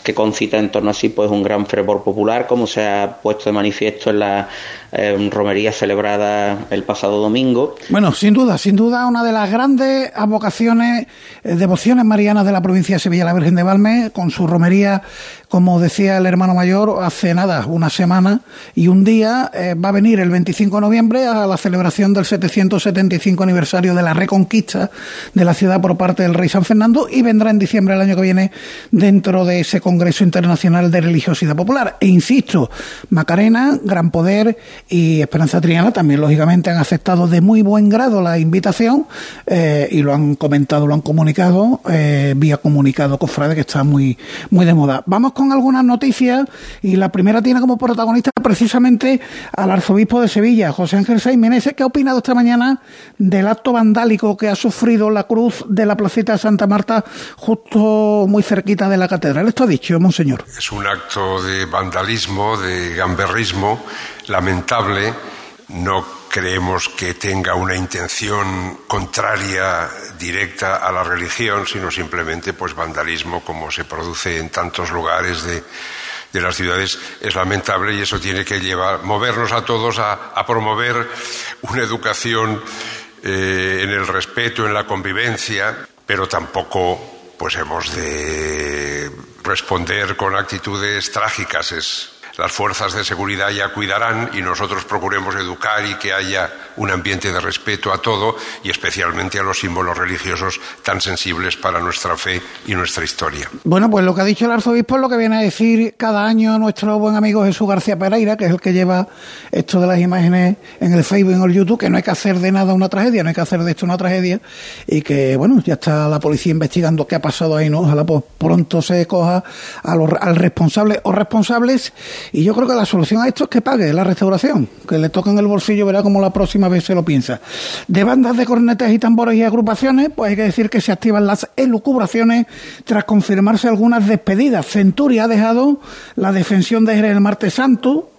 I: que concita en torno a sí pues un gran fervor popular, como se ha puesto de manifiesto en la eh, romería celebrada el pasado domingo.
A: Bueno, sin duda, sin duda, una de las grandes vocaciones, eh, devociones marianas de la provincia de Sevilla, la Virgen de Valme, con su romería, como decía el hermano mayor, hace nada, una semana y un día, eh, va a venir el 25 de noviembre a la celebración del 775 aniversario de la reconquista de la ciudad por parte del rey San Fernando y vendrá en diciembre del año que viene dentro de ese Congreso Internacional de Religiosidad Popular. E insisto, Macarena, Gran Poder y Esperanza Triana también, lógicamente, han aceptado de muy buen grado la invitación eh, y lo han comentado, lo han comunicado eh, vía comunicado cofrade, que está muy, muy de moda. Vamos con algunas noticias y la primera tiene como protagonista precisamente al arzobispo de Sevilla, José Ángel Saiz Meneses, que ha opinado esta mañana del acto vandálico que ha sufrido la cruz de la placita de Santa Marta justo muy cerquita de la catedral. Esto ha dicho, monseñor.
J: Es un acto de vandalismo, de gamberrismo lamentable. No creemos que tenga una intención contraria directa a la religión, sino simplemente pues vandalismo como se produce en tantos lugares de, las ciudades es lamentable y eso tiene que llevar, movernos a todos a, promover una educación eh, en el respeto, en la convivencia, pero tampoco pues hemos de responder con actitudes trágicas. Es, las fuerzas de seguridad ya cuidarán y nosotros procuremos educar y que haya un ambiente de respeto a todo y especialmente a los símbolos religiosos tan sensibles para nuestra fe y nuestra historia.
A: Bueno, pues lo que ha dicho el arzobispo es lo que viene a decir cada año nuestro buen amigo Jesús García Pereira, que es el que lleva esto de las imágenes en el Facebook y en el YouTube, que no hay que hacer de nada una tragedia, no hay que hacer de esto una tragedia y que, bueno, ya está la policía investigando qué ha pasado ahí, ¿no? Ojalá pues pronto se coja al responsable o responsables y yo creo que la solución a esto es que pague la restauración, que le toquen el bolsillo, verá como la próxima vez se lo piensa. De bandas de cornetas y tambores y agrupaciones, pues hay que decir que se activan las elucubraciones tras confirmarse algunas despedidas. Centuria ha dejado la defensión de Jerez el martes santo,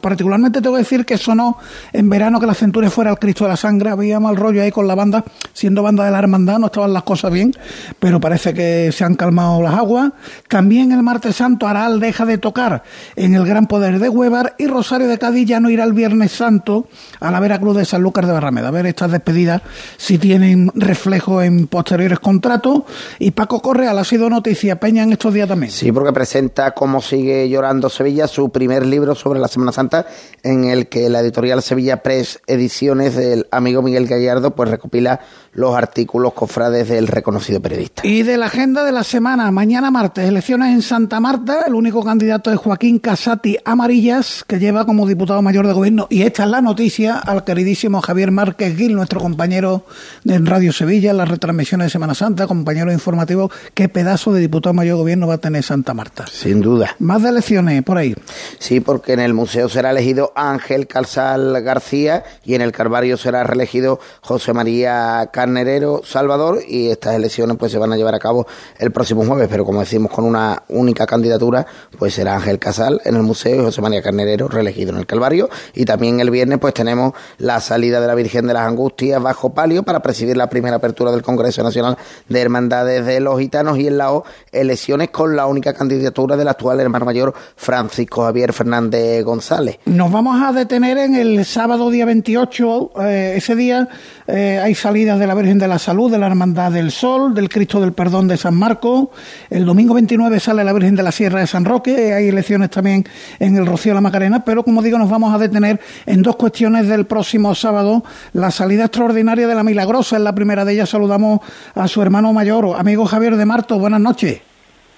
A: particularmente tengo que decir que sonó en verano que la Centuria fuera el Cristo de la Sangre, había mal rollo ahí con la banda, siendo banda de la hermandad, no estaban las cosas bien, pero parece que se han calmado las aguas. También el martes santo Aral deja de tocar en el Gran Poder de Huevar y Rosario de Cádiz ya no irá el Viernes Santo a la Veracruz de San Lucas de Barrameda. A ver estas despedidas si tienen reflejo en posteriores contratos. Y Paco Correal ha sido noticia, Peña, en estos días también.
B: Sí, porque presenta cómo sigue llorando Sevilla, su primer libro sobre la Semana Santa, en el que la editorial Sevilla Press Ediciones del amigo Miguel Gallardo pues recopila los artículos cofrades del reconocido periodista.
A: Y de la agenda de la semana, mañana martes, elecciones en Santa Marta, el único candidato es Joaquín Casati Amarillas, que lleva como diputado mayor de gobierno, y esta es la noticia al queridísimo Javier Márquez Gil, nuestro compañero de Radio Sevilla, en las retransmisiones de Semana Santa, compañero informativo, qué pedazo de diputado mayor de gobierno va a tener Santa Marta.
B: Sin duda.
A: Más de elecciones por ahí.
B: Sí, porque en el museo será elegido Ángel Calzal García y en el Carvario será reelegido José María Carnerero Salvador. Y estas elecciones pues se van a llevar a cabo el próximo jueves, pero como decimos con una única candidatura, pues será Ángel Casal en el museo y José María Carnerero reelegido en el Calvario y también el viernes pues tenemos la salida de la Virgen de las Angustias bajo palio para presidir la primera apertura del Congreso Nacional de Hermandades de los Gitanos y en la O elecciones con la única candidatura del actual hermano mayor Francisco Javier Fernández González.
A: Nos vamos a detener en el sábado día 28, eh, ese día eh, hay salidas de la Virgen de la Salud, de la Hermandad del Sol, del Cristo del Perdón de San Marco. El domingo 29 sale la Virgen de la Sierra de San Roque. Hay elecciones también en el Rocío de la Macarena, pero como digo, nos vamos a detener en dos cuestiones del próximo sábado. La salida extraordinaria de la Milagrosa es la primera de ellas. Saludamos a su hermano mayor, amigo Javier de Marto. Buenas noches.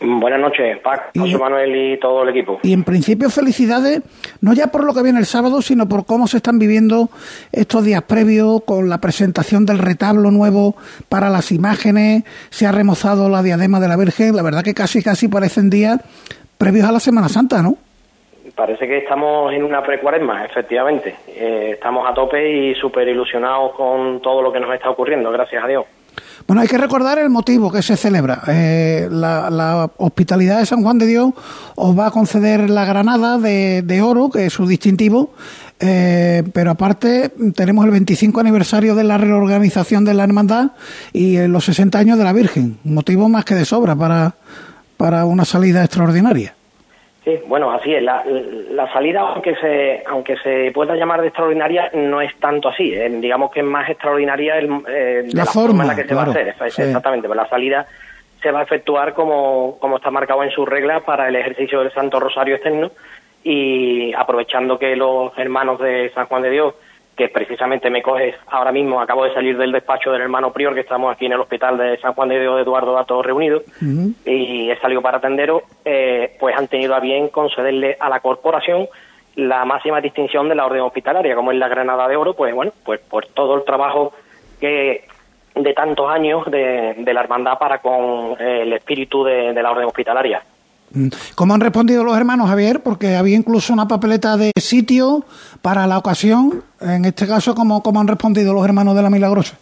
K: Buenas noches, Pac, José Manuel y todo el equipo.
A: Y en principio felicidades, no ya por lo que viene el sábado, sino por cómo se están viviendo estos días previos con la presentación del retablo nuevo para las imágenes, se ha remozado la diadema de la Virgen, la verdad que casi casi parecen días previos a la Semana Santa, ¿no?
K: Parece que estamos en una precuaresma, efectivamente. Eh, estamos a tope y súper ilusionados con todo lo que nos está ocurriendo, gracias a Dios.
A: Bueno, hay que recordar el motivo que se celebra. Eh, la, Hospitalidad de San Juan de Dios os va a conceder la granada de, oro, que es su distintivo, eh, pero aparte tenemos el 25 aniversario de la reorganización de la hermandad y los 60 años de la Virgen. Motivo más que de sobra para, para una salida extraordinaria.
K: Sí, bueno, así es. La, salida, aunque se aunque se pueda llamar de extraordinaria, no es tanto así. ¿eh? Digamos que es más extraordinaria el,
A: eh, la, forma, en la
K: que se va a hacer. Exactamente, pero la salida se va a efectuar como, como está marcado en sus reglas para el ejercicio del Santo Rosario externo y aprovechando que los hermanos de San Juan de Dios que precisamente me coge ahora mismo, acabo de salir del despacho del hermano prior, que estamos aquí en el hospital de San Juan de Dios de Eduardo Dato reunido, y he salido para atenderos, eh, pues han tenido a bien concederle a la corporación la máxima distinción de la orden hospitalaria, como es la Granada de Oro, pues bueno, pues por todo el trabajo que de tantos años de, la hermandad para con el espíritu de la orden hospitalaria.
A: Mm. ¿Cómo han respondido los hermanos, Javier? Porque había incluso una papeleta de sitio para la ocasión. En este caso, ¿cómo, cómo han respondido los hermanos de la Milagrosa?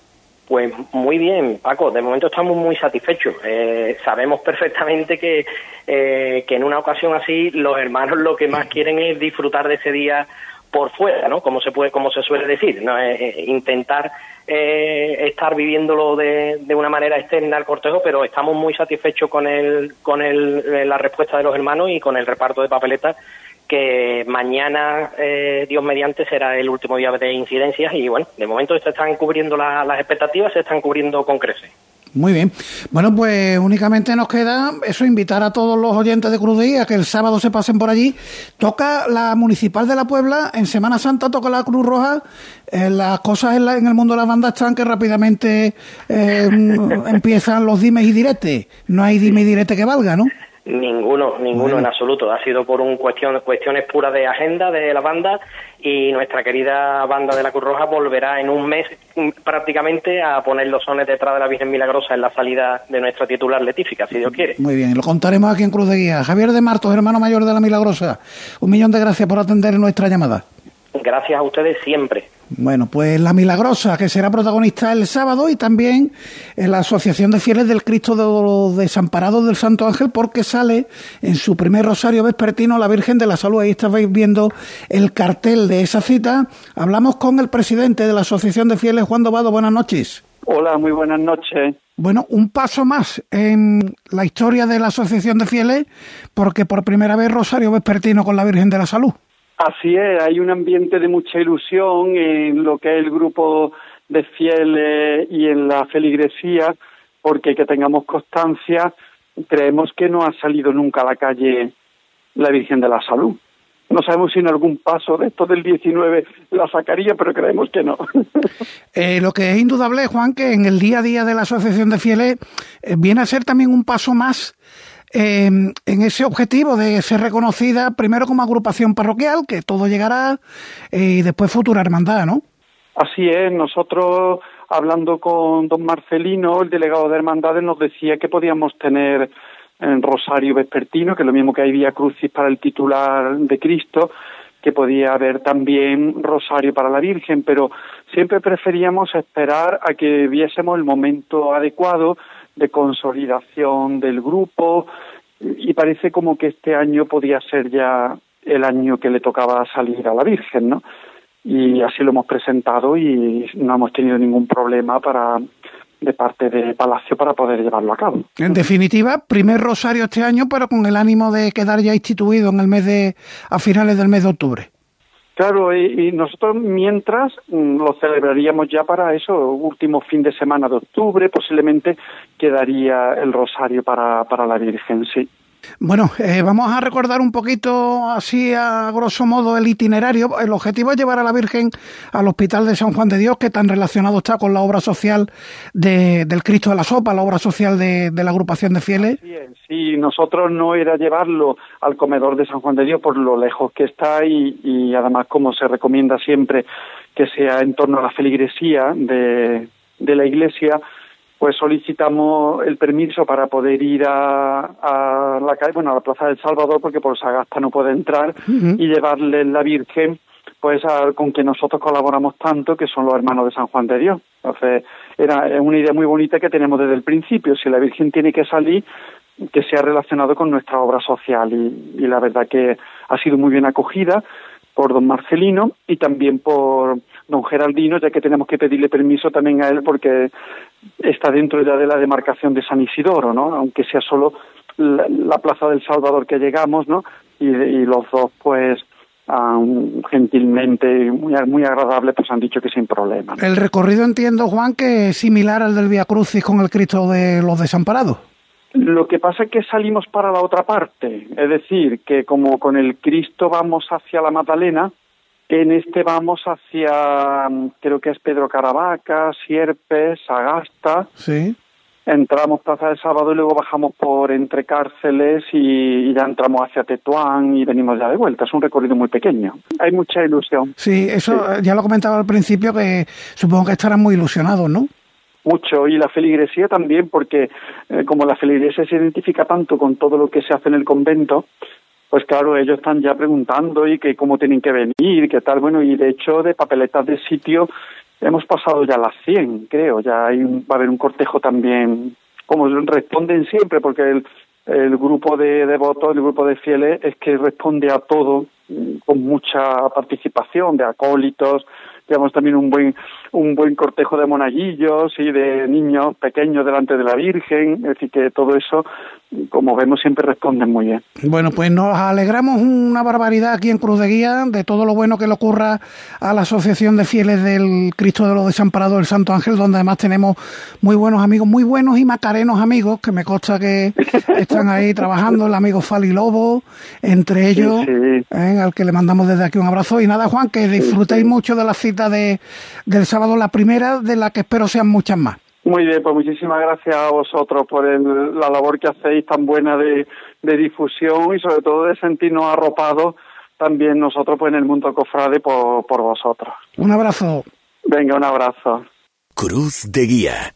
K: Pues muy bien, Paco. De momento estamos muy satisfechos. Eh, sabemos perfectamente que, eh, que en una ocasión así los hermanos lo que más quieren es disfrutar de ese día por fuera, ¿no? Como se puede, como se suele decir, ¿no? Eh, intentar eh, estar viviéndolo de, de, una manera externa al cortejo, pero estamos muy satisfechos con el, con el, eh, la respuesta de los hermanos y con el reparto de papeletas que mañana, eh, Dios mediante, será el último día de incidencias y bueno, de momento se están cubriendo las expectativas, se están cubriendo con creces.
A: Muy bien. Bueno, pues únicamente nos queda eso, invitar a todos los oyentes de Cruz de a que el sábado se pasen por allí. Toca la Municipal de la Puebla, en Semana Santa toca la Cruz Roja. Eh, las cosas en, en, el mundo de las bandas están que rápidamente eh, empiezan los dimes y diretes. No hay dime y direte que valga, ¿no?
K: Ninguno, ninguno en absoluto. Ha sido por un cuestión, cuestiones puras de agenda de la banda y nuestra querida banda de la Cruz Roja volverá en un mes mm, prácticamente a poner los sones detrás de la Virgen Milagrosa en la salida de nuestra titular letífica, si Dios quiere.
A: Muy bien, lo contaremos aquí en Cruz de Guía. Javier de Martos, hermano mayor de la Milagrosa, un millón de gracias por atender nuestra llamada.
K: Gracias a ustedes siempre.
A: Bueno, pues La Milagrosa, que será protagonista el sábado, y también la Asociación de Fieles del Cristo de los Desamparados del Santo Ángel, porque sale en su primer rosario vespertino la Virgen de la Salud. Ahí estáis viendo el cartel de esa cita. Hablamos con el presidente de la Asociación de Fieles, Juan Dobado. Buenas noches.
L: Hola, muy buenas noches.
A: Bueno, un paso más en la historia de la Asociación de Fieles, porque por primera vez rosario vespertino con la Virgen de la Salud.
L: Así es, hay un ambiente de mucha ilusión en lo que es el grupo de fieles y en la feligresía, porque que tengamos constancia, creemos que no ha salido nunca a la calle la Virgen de la Salud. No sabemos si en algún paso de esto del 19 la sacaría, pero creemos que no.
A: Eh, lo que es indudable, Juan, que en el día a día de la Asociación de Fieles eh, viene a ser también un paso más en ese objetivo de ser reconocida primero como agrupación parroquial, que todo llegará, eh, y después futura hermandad, ¿no?
L: Así es, nosotros hablando con don Marcelino, el delegado de hermandades, nos decía que podíamos tener en Rosario Vespertino, que es lo mismo que hay Vía Crucis para el titular de Cristo, que podía haber también Rosario para la Virgen, pero siempre preferíamos esperar a que viésemos el momento adecuado de consolidación del grupo y parece como que este año podía ser ya el año que le tocaba salir a la Virgen, ¿no? Y así lo hemos presentado y no hemos tenido ningún problema para de parte de Palacio para poder llevarlo a cabo.
A: En definitiva, primer rosario este año, pero con el ánimo de quedar ya instituido en el mes de a finales del mes de octubre.
L: Claro, y, nosotros mientras mm, lo celebraríamos ya para eso, último fin de semana de octubre, posiblemente quedaría el rosario para, para la Virgen, sí.
A: Bueno, eh, vamos a recordar un poquito así a grosso modo el itinerario. El objetivo es llevar a la Virgen al Hospital de San Juan de Dios, que tan relacionado está con la obra social de, del Cristo de la Sopa, la obra social de, la agrupación de fieles.
L: Sí, nosotros no era llevarlo al comedor de San Juan de Dios por lo lejos que está y, y además como se recomienda siempre que sea en torno a la feligresía de, de la iglesia, pues solicitamos el permiso para poder ir a, a la calle, bueno, a la Plaza del Salvador, porque por Sagasta no puede entrar, y llevarle la Virgen, pues con quien nosotros colaboramos tanto, que son los hermanos de San Juan de Dios. Entonces, era una idea muy bonita que tenemos desde el principio. Si la Virgen tiene que salir, que sea relacionado con nuestra obra social. Y, y la verdad que ha sido muy bien acogida por don Marcelino y también por don Geraldino, ya que tenemos que pedirle permiso también a él porque está dentro ya de la demarcación de San Isidoro, ¿no? Aunque sea solo la, Plaza del Salvador que llegamos, ¿no? y, y los dos pues gentilmente, muy, muy agradable, pues han dicho que sin problema.
A: El recorrido entiendo, Juan, que es similar al del Via Crucis con el Cristo de los Desamparados.
L: Lo que pasa es que salimos para la otra parte, es decir, que como con el Cristo vamos hacia la Magdalena, en este vamos hacia, creo que es Pedro Caravaca, Sierpes, Agasta.
A: Sí
L: entramos Plaza de Sábado y luego bajamos por entre cárceles y, ya entramos hacia Tetuán y venimos ya de vuelta. Es un recorrido muy pequeño. Hay mucha ilusión.
A: Sí, eso ya lo comentaba al principio que supongo que estarán muy ilusionados, ¿no?
L: Mucho, y la feligresía también, porque eh, como la feligresía se identifica tanto con todo lo que se hace en el convento, pues claro, ellos están ya preguntando y que cómo tienen que venir, qué tal, bueno, y de hecho de papeletas de sitio hemos pasado ya las 100, creo, ya hay va a haber un cortejo también, como responden siempre, porque el, el grupo de devotos, el grupo de fieles, es que responde a todo con mucha participación de acólitos, Llevamos también un buen, un buen cortejo de monaguillos y de niños pequeños delante de la Virgen, es decir, que todo eso, como vemos, siempre responden muy bien.
A: Bueno, pues nos alegramos una barbaridad aquí en Cruz de Guía de todo lo bueno que le ocurra a la Asociación de Fieles del Cristo de los Desamparados del Santo Ángel, donde además tenemos muy buenos amigos, muy buenos y macarenos amigos, que me consta que están ahí trabajando, el amigo Fali Lobo, entre ellos, ¿eh? Al que le mandamos desde aquí un abrazo. Y nada, Juan, que disfrutéis mucho de la cita de, del sábado, la primera de la que espero sean muchas más.
L: Muy bien, pues muchísimas gracias a vosotros por la labor que hacéis tan buena de, difusión y sobre todo de sentirnos arropados también nosotros pues en el mundo cofrade por, por vosotros.
A: Un abrazo.
L: Venga, un abrazo.
C: Cruz de Guía.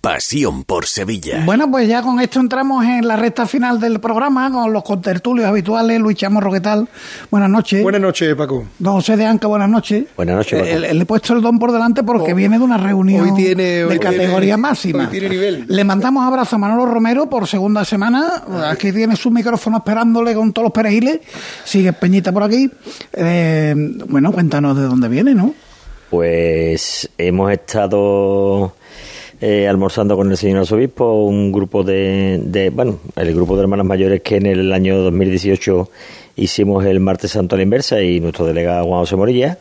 C: Pasión por Sevilla.
A: Bueno, pues ya con esto entramos en la recta final del programa con los contertulios habituales. Luis Chamorro, ¿qué tal? Buenas noches.
M: Buenas noches, Paco.
A: Don José de Anca, buenas noches.
N: Buenas noches,
A: Paco. Le, he puesto el don por delante porque oh. viene de una reunión de categoría máxima.
M: Hoy tiene nivel.
A: Le mandamos abrazo a Manolo Romero por segunda semana. Aquí tiene su micrófono esperándole con todos los perejiles. Sigue Peñita por aquí. Eh, bueno, cuéntanos de dónde viene, ¿no?
N: Pues hemos estado eh, almorzando con el señor arzobispo, un grupo de, bueno, el grupo de hermanas mayores que en el año 2018 hicimos el martes santo a la inversa y nuestro delegado Juan José Morilla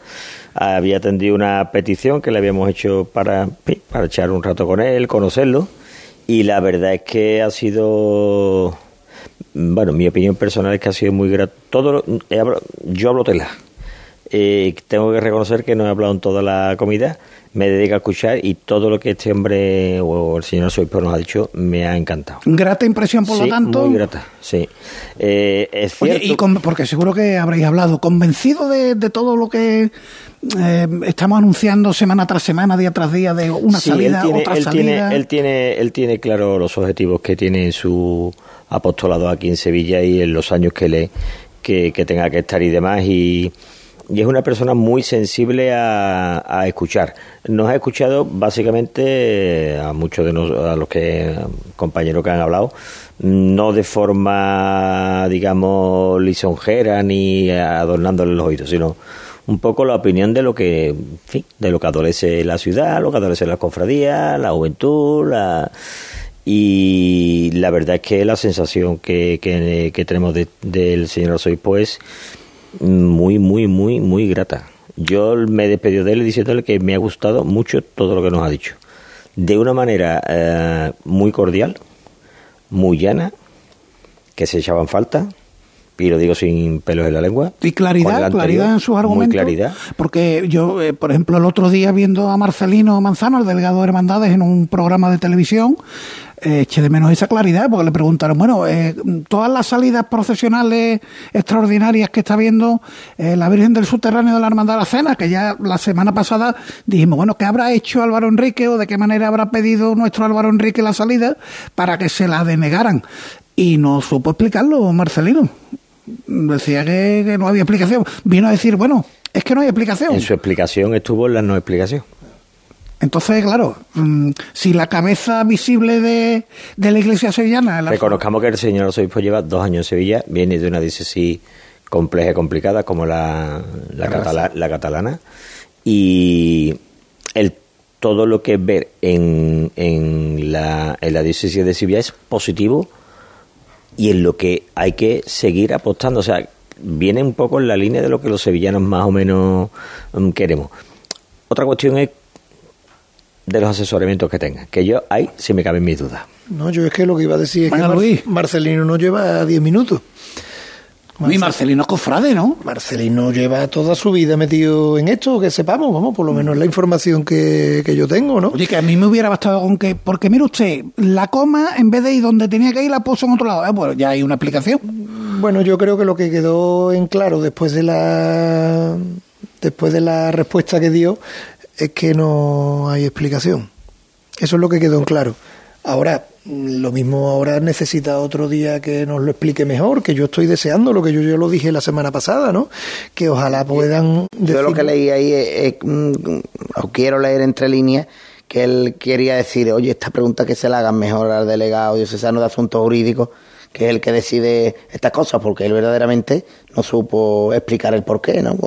N: había atendido una petición que le habíamos hecho para, para echar un rato con él, conocerlo y la verdad es que ha sido bueno, mi opinión personal es que ha sido muy grato. Todo, yo hablo tela. Eh, tengo que reconocer que no he hablado en toda la comida, me dedico a escuchar y todo lo que este hombre o el señor Soypo nos ha dicho me ha encantado.
A: Grata impresión, por lo tanto.
N: Muy grata, sí. Eh, es
A: cierto. y porque seguro que habréis hablado, convencido de, todo lo que eh, estamos anunciando semana tras semana, día tras día, de una salida,
N: él tiene,
A: otra
N: él
A: salida.
N: Tiene, él, tiene, él tiene claro los objetivos que tiene en su apostolado aquí en Sevilla y en los años que le que, que tenga que estar y demás y y es una persona muy sensible a, escuchar. Nos ha escuchado básicamente a muchos de a los que compañeros que han hablado, no de forma, digamos, lisonjera ni adornándole los oídos, sino un poco la opinión de lo que, de lo que adolece la ciudad, lo que adolece la cofradía, la juventud, la y la verdad es que la sensación que, que, tenemos del señor Arzobispo es muy, muy, muy, muy grata. Yo me he despedido de él diciéndole que me ha gustado mucho todo lo que nos ha dicho. De una manera eh, muy cordial, muy llana, que se echaban falta, y lo digo sin pelos en la lengua.
A: Y claridad, claridad en sus argumentos.
N: claridad.
A: Porque yo, eh, por ejemplo, el otro día viendo a Marcelino Manzano, el delegado de Hermandades, en un programa de televisión, eché de menos esa claridad, porque le preguntaron, bueno, eh, todas las salidas procesionales extraordinarias que está viendo eh, la Virgen del Subterráneo de la Hermandad de la Cena, que ya la semana pasada dijimos, bueno, ¿qué habrá hecho Álvaro Enrique o de qué manera habrá pedido nuestro Álvaro Enrique la salida para que se la denegaran? Y no supo explicarlo, Marcelino. Decía que, que no había explicación. Vino a decir, bueno, es que no hay explicación.
N: En su explicación estuvo en la no explicación.
A: Entonces, claro, mm, si la cabeza visible de, la iglesia sevillana...
N: Reconozcamos que el señor obispo lleva dos años en Sevilla, viene de una diócesis compleja y complicada como la, la, la catalana, y el, todo lo que ver en, en, la, en la diócesis de Sevilla es positivo y en lo que hay que seguir apostando. O sea, viene un poco en la línea de lo que los sevillanos más o menos mm, queremos. Otra cuestión es de los asesoramientos que tengan, que yo ahí sí me caben mis dudas.
M: No, yo es que lo que iba a decir es que Marcelino no lleva 10 minutos.
A: Y Marcelino es cofrade, ¿no?
M: Marcelino lleva toda su vida metido en esto, que sepamos, vamos, por lo menos la información que, yo tengo, ¿no?
A: Oye, que a mí me hubiera bastado con que, porque mire usted, la coma, en vez de ir donde tenía que ir, la puso en otro lado. pues ya hay una explicación.
M: Bueno, yo creo que lo que quedó en claro después de la, después de la respuesta que dio es que no hay explicación. Eso es lo que quedó en claro. Ahora, lo mismo ahora necesita otro día que nos lo explique mejor, que yo estoy deseando lo que yo, yo lo dije la semana pasada, ¿no? Que ojalá puedan...
B: Yo lo que leí ahí, es, mm, quiero leer entre líneas, que él quería decir, oye, esta pregunta que se la hagan mejor al delegado diocesano de asuntos jurídicos, que es el que decide estas cosas, porque él verdaderamente no supo explicar el porqué, ¿no?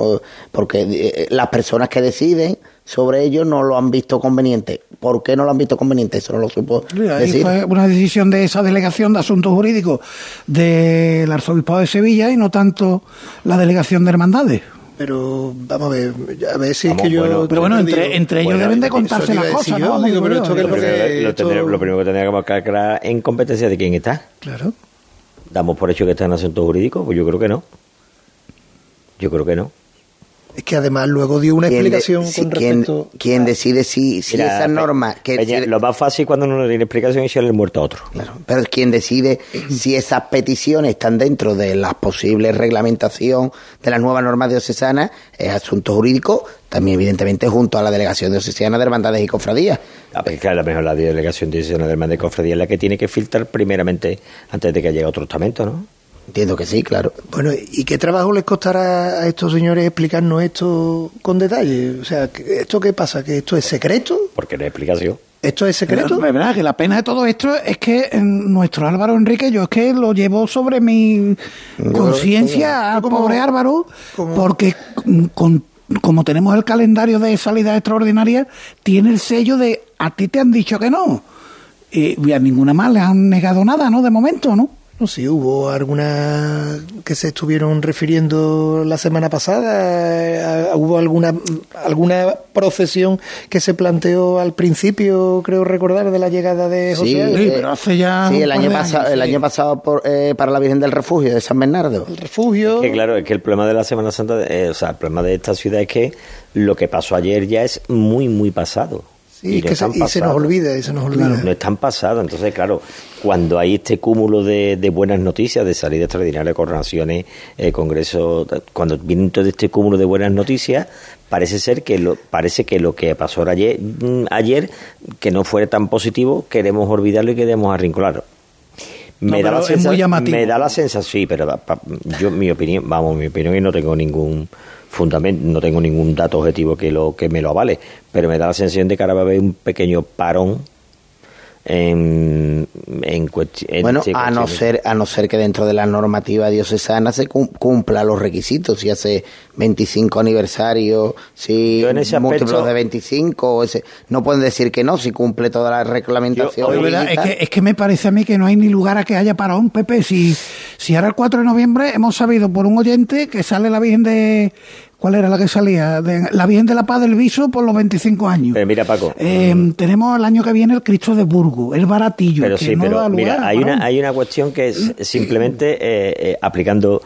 B: Porque eh, las personas que deciden sobre ello no lo han visto conveniente. ¿Por qué no lo han visto conveniente? Eso no lo supo decir.
A: Fue una decisión de esa delegación de asuntos jurídicos del arzobispado de Sevilla y no tanto la delegación de hermandades.
M: Pero vamos a ver, a ver si es que yo.
A: pero bueno, entre, entre ellos deben de contarse las cosas, ¿no?
N: lo, primero que tendría que aclarar en competencia de quién está.
M: Claro.
N: ¿Damos por hecho que está en asuntos jurídicos? Pues yo creo que no. Yo creo que no.
M: Es que además luego dio una explicación con
B: respecto. ¿Quién, decide si, si esa norma.
N: Que lo más fácil cuando uno no tiene explicación es echarle el muerto a otro.
B: Claro, pero quien decide si esas peticiones están dentro de la posible reglamentación de las nuevas normas diocesanas es asunto jurídico, también evidentemente junto a la delegación diocesana de hermandades y cofradías.
N: Ah, pues claro, a mejor la delegación diocesana de hermandades y cofradías es la que tiene que filtrar primeramente antes de que llegue otro estamento, ¿no?
B: Entiendo que sí, claro.
M: Bueno, ¿y qué trabajo les costará a estos señores explicarnos esto con detalle? O sea, ¿esto qué pasa? ¿Que esto es secreto?
N: Porque no hay explicación.
M: ¿Esto es secreto?
A: Es verdad que la pena de todo esto es que nuestro Álvaro Enrique, yo es que lo llevo sobre mi conciencia, pobre Álvaro, porque con, como tenemos el calendario de salida extraordinaria, tiene el sello de a ti te han dicho que no. Y a ninguna más le han negado nada, ¿no? De momento, ¿no?
M: No sé, hubo alguna que se estuvieron refiriendo la semana pasada, eh, hubo alguna alguna procesión que se planteó al principio, creo recordar, de la llegada de José.
B: Sí,
M: sí
B: pero hace ya sí, el año pasado, el año pasado por, eh, para la Virgen del Refugio de San Bernardo.
M: El refugio.
N: que claro, es que el problema de la Semana Santa, eh, o sea, el problema de esta ciudad es que lo que pasó ayer ya es muy muy pasado
M: y, que se, nos olvida, y se nos olvida.
N: no están pasados. Entonces, claro, cuando hay este cúmulo de, buenas noticias, de salida extraordinaria, coronaciones, eh, congresos, cuando viene todo este cúmulo de buenas noticias, parece ser que lo, parece que lo que pasó ayer, mm, ayer que no fue tan positivo, queremos olvidarlo y queremos arrincolarlo. Me, da la sensación, me da la sensación, sí, pero yo, mi opinión, vamos, mi opinión y no tengo ningún no tengo ningún dato objetivo que lo que me lo avale, pero me da la sensación de que ahora va a haber un pequeño parón en, en,
B: bueno a no ser a no ser que dentro de la normativa diocesana se cumpla los requisitos si hace 25 aniversario si múltiplos de 25 ese, no pueden decir que no si cumple toda la reglamentación
A: es, que, es que me parece a mí que no hay ni lugar a que haya parón Pepe si si ahora el 4 de noviembre hemos sabido por un oyente que sale la Virgen de ¿Cuál era la que salía? De, la Virgen de la Paz del Viso por los 25 años.
N: Pero mira, Paco.
A: Eh, tenemos el año que viene el Cristo de Burgo, el baratillo.
N: Pero sí, pero mira, hay una, hay una cuestión que es simplemente eh, eh, aplicando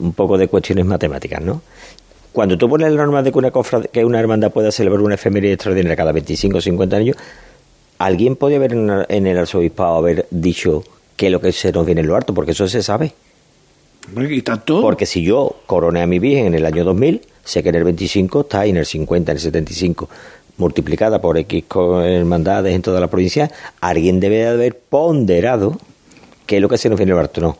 N: un poco de cuestiones matemáticas, ¿no? Cuando tú pones la norma de que una, que una hermandad pueda celebrar una efeméride extraordinaria cada 25 o 50 años, alguien podría haber en, en el arzobispado haber dicho que lo que se nos viene en lo harto, porque eso se sabe. Porque si yo coroné a mi Virgen en el año 2000, sé que en el 25 está y en el 50, en el 75, multiplicada por X hermandades en toda la provincia, alguien debe de haber ponderado qué es lo que se nos viene el barto. No.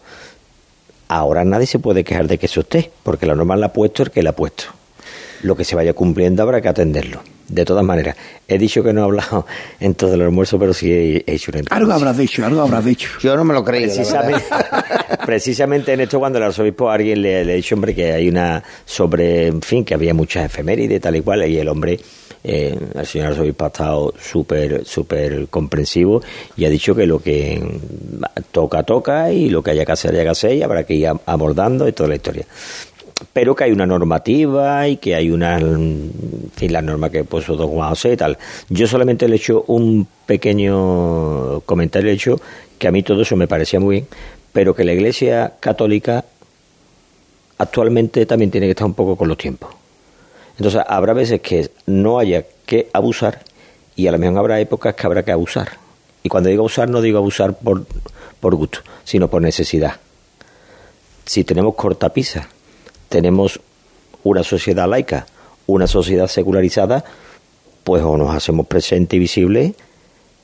N: Ahora nadie se puede quejar de que eso esté, porque la norma la ha puesto el que la ha puesto. Lo que se vaya cumpliendo habrá que atenderlo. De todas maneras, he dicho que no he hablado en todo el almuerzo, pero sí he, hecho una
A: Algo habrás dicho, algo habrás dicho.
B: Yo no me lo creí.
N: Precisamente, precisamente en esto, cuando el arzobispo a alguien le, le ha dicho, hombre, que hay una sobre, en fin, que había muchas efemérides, tal y cual, y el hombre eh, el señor arzobispo ha estado súper súper comprensivo y ha dicho que lo que toca, toca y lo que haya que hacer, haya que hacer y habrá que ir abordando y toda la historia pero que hay una normativa y que hay una, en fin, la norma que puso Don Juan José y tal. Yo solamente le he hecho un pequeño comentario, he hecho que a mí todo eso me parecía muy bien, pero que la Iglesia Católica actualmente también tiene que estar un poco con los tiempos. Entonces habrá veces que no haya que abusar y a lo mejor habrá épocas que habrá que abusar. Y cuando digo abusar no digo abusar por, por gusto, sino por necesidad. Si tenemos cortapisa, tenemos una sociedad laica, una sociedad secularizada, pues o nos hacemos presente y visible,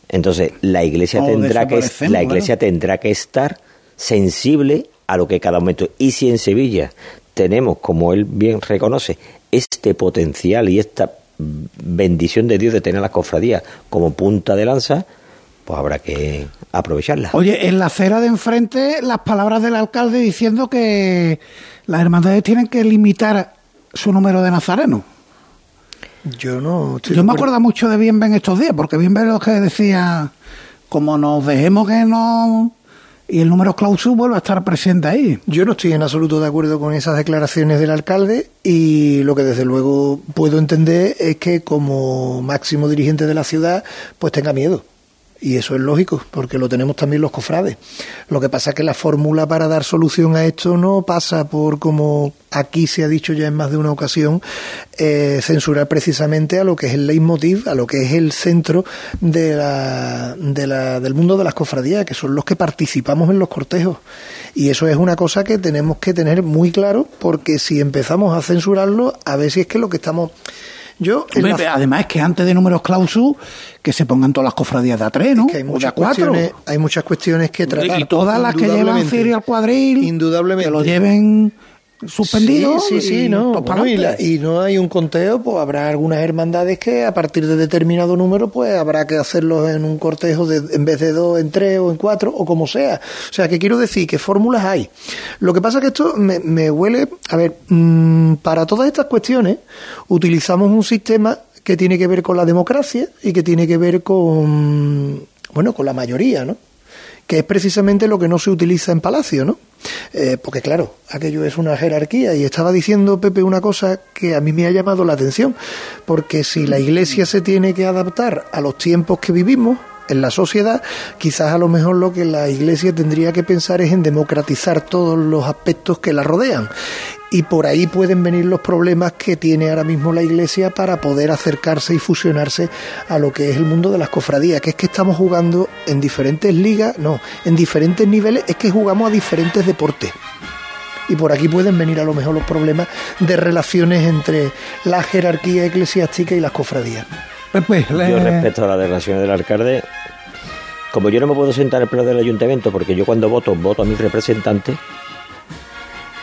N: entonces la iglesia tendrá que la iglesia tendrá que estar sensible a lo que cada momento y si en Sevilla tenemos, como él bien reconoce, este potencial y esta bendición de Dios de tener la cofradía como punta de lanza, pues habrá que aprovecharla.
A: Oye, en la acera de enfrente, las palabras del alcalde diciendo que las hermandades tienen que limitar su número de nazarenos.
M: Yo no.
A: Yo me acuerdo mucho de Bienven estos días, porque Bienven lo que decía, como nos dejemos que no y el número clausus vuelve a estar presente ahí.
M: Yo no estoy en absoluto de acuerdo con esas declaraciones del alcalde y lo que desde luego puedo entender es que como máximo dirigente de la ciudad pues tenga miedo y eso es lógico, porque lo tenemos también los cofrades. Lo que pasa es que la fórmula para dar solución a esto no pasa por, como aquí se ha dicho ya en más de una ocasión, eh, censurar precisamente a lo que es el leitmotiv, a lo que es el centro de la, de la, del mundo de las cofradías, que son los que participamos en los cortejos. Y eso es una cosa que tenemos que tener muy claro, porque si empezamos a censurarlo, a ver si es que lo que estamos
A: yo, Además es que antes de números clausus, que se pongan todas las cofradías de A3, ¿no?
M: hay, muchas cuestiones, hay muchas cuestiones que tratar.
A: Y todas las que llevan Cirio al cuadril,
M: indudablemente.
A: que lo lleven suspendido.
M: Sí, sí, no. y, no hay un conteo, pues habrá algunas hermandades que a partir de determinado número, pues habrá que hacerlos en un cortejo de, en vez de dos, en tres o en cuatro, o como sea. O sea, que quiero decir que fórmulas hay. Lo que pasa es que esto me, huele, a ver, mm, para todas estas cuestiones utilizamos un sistema que tiene que ver con la democracia y que tiene que ver con, bueno, con la mayoría, ¿no? Que es precisamente lo que no se utiliza en Palacio, ¿no? Eh, porque claro, aquello es una jerarquía y estaba diciendo Pepe una cosa que a mí me ha llamado la atención, porque si la Iglesia se tiene que adaptar a los tiempos que vivimos, en la sociedad, quizás a lo mejor lo que la Iglesia tendría que pensar es en democratizar todos los aspectos que la rodean y por ahí pueden venir los problemas que tiene ahora mismo la Iglesia para poder acercarse y fusionarse a lo que es el mundo de las cofradías, que es que estamos jugando en diferentes ligas, no, en diferentes niveles, es que jugamos a diferentes deportes. Y por aquí pueden venir a lo mejor los problemas de relaciones entre la jerarquía eclesiástica y las cofradías.
N: Pues, pues, yo respecto a la declaración del alcalde, como yo no me puedo sentar en el pleno del ayuntamiento, porque yo cuando voto, voto a mis representantes,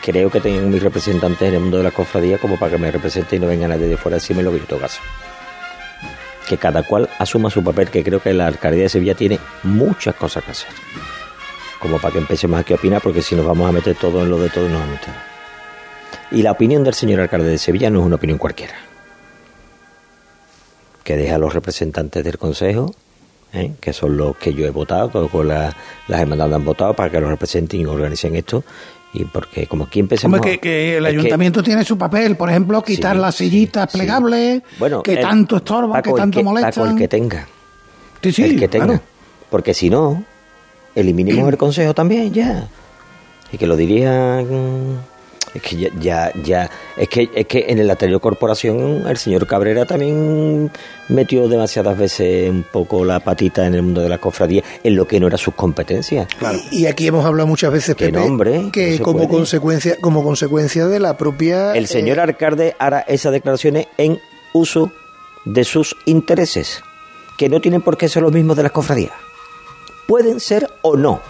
N: creo que tengo mis representantes en el mundo de la cofradía como para que me represente y no venga nadie de fuera a decirme lo que yo tengo que hacer. Que cada cual asuma su papel, que creo que la alcaldía de Sevilla tiene muchas cosas que hacer. Como para que empecemos a qué opinar, porque si nos vamos a meter todo en lo de todo, nos vamos a meter. Y la opinión del señor alcalde de Sevilla no es una opinión cualquiera. Que deja a los representantes del Consejo, ¿eh? que son los que yo he votado, con las hermandades han votado para que los representen y organicen esto, y porque como aquí empezamos
A: que, el ayuntamiento tiene su papel por ejemplo quitar las sillitas plegables bueno, que tanto estorban que tanto molestan
N: el que tenga. El que tenga. porque si no eliminemos el consejo también ya. Y que lo diría es que ya, ya, es que es que en la anterior corporación el señor Cabrera también metió demasiadas veces un poco la patita en el mundo de la cofradía en lo que no era sus competencias.
M: Y, aquí hemos hablado muchas veces Pepe, que como consecuencia como consecuencia de la propia
N: el señor eh, alcalde hará esas declaraciones en uso de sus intereses que no tienen por qué ser los mismos de las cofradías. Pueden ser o no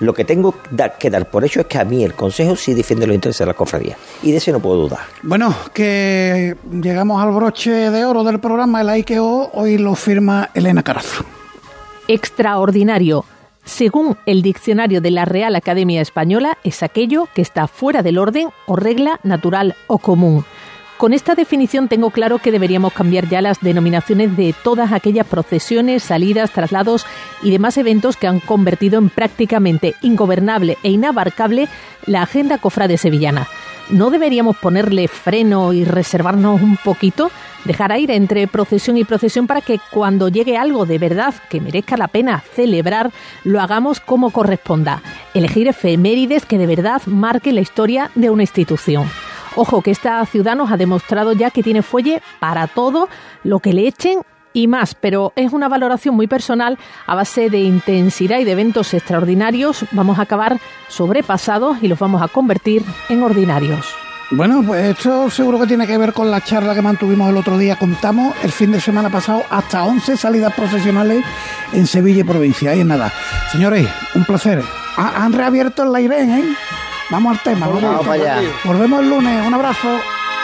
N: Lo que tengo que dar por hecho es que a mí el Consejo sí defiende los intereses de la cofradía. Y de eso no puedo dudar.
A: Bueno, que llegamos al broche de oro del programa, el IKO, hoy lo firma Elena Carazo.
O: Extraordinario. Según el diccionario de la Real Academia Española, es aquello que está fuera del orden o regla natural o común. Con esta definición tengo claro que deberíamos cambiar ya las denominaciones de todas aquellas procesiones, salidas, traslados y demás eventos que han convertido en prácticamente ingobernable e inabarcable la agenda cofrade sevillana. ¿No deberíamos ponerle freno y reservarnos un poquito? Dejar aire entre procesión y procesión para que cuando llegue algo de verdad que merezca la pena celebrar, lo hagamos como corresponda. Elegir efemérides que de verdad marquen la historia de una institución. Ojo que esta ciudad nos ha demostrado ya que tiene fuelle para todo lo que le echen y más, pero es una valoración muy personal a base de intensidad y de eventos extraordinarios. Vamos a acabar sobrepasados y los vamos a convertir en ordinarios.
A: Bueno, pues esto seguro que tiene que ver con la charla que mantuvimos el otro día. Contamos el fin de semana pasado hasta 11 salidas profesionales en Sevilla y provincia. Y nada. Señores, un placer. han reabierto el Irene, ¿eh? Vamos al tema. Vamos, Volvemos el lunes. Un abrazo.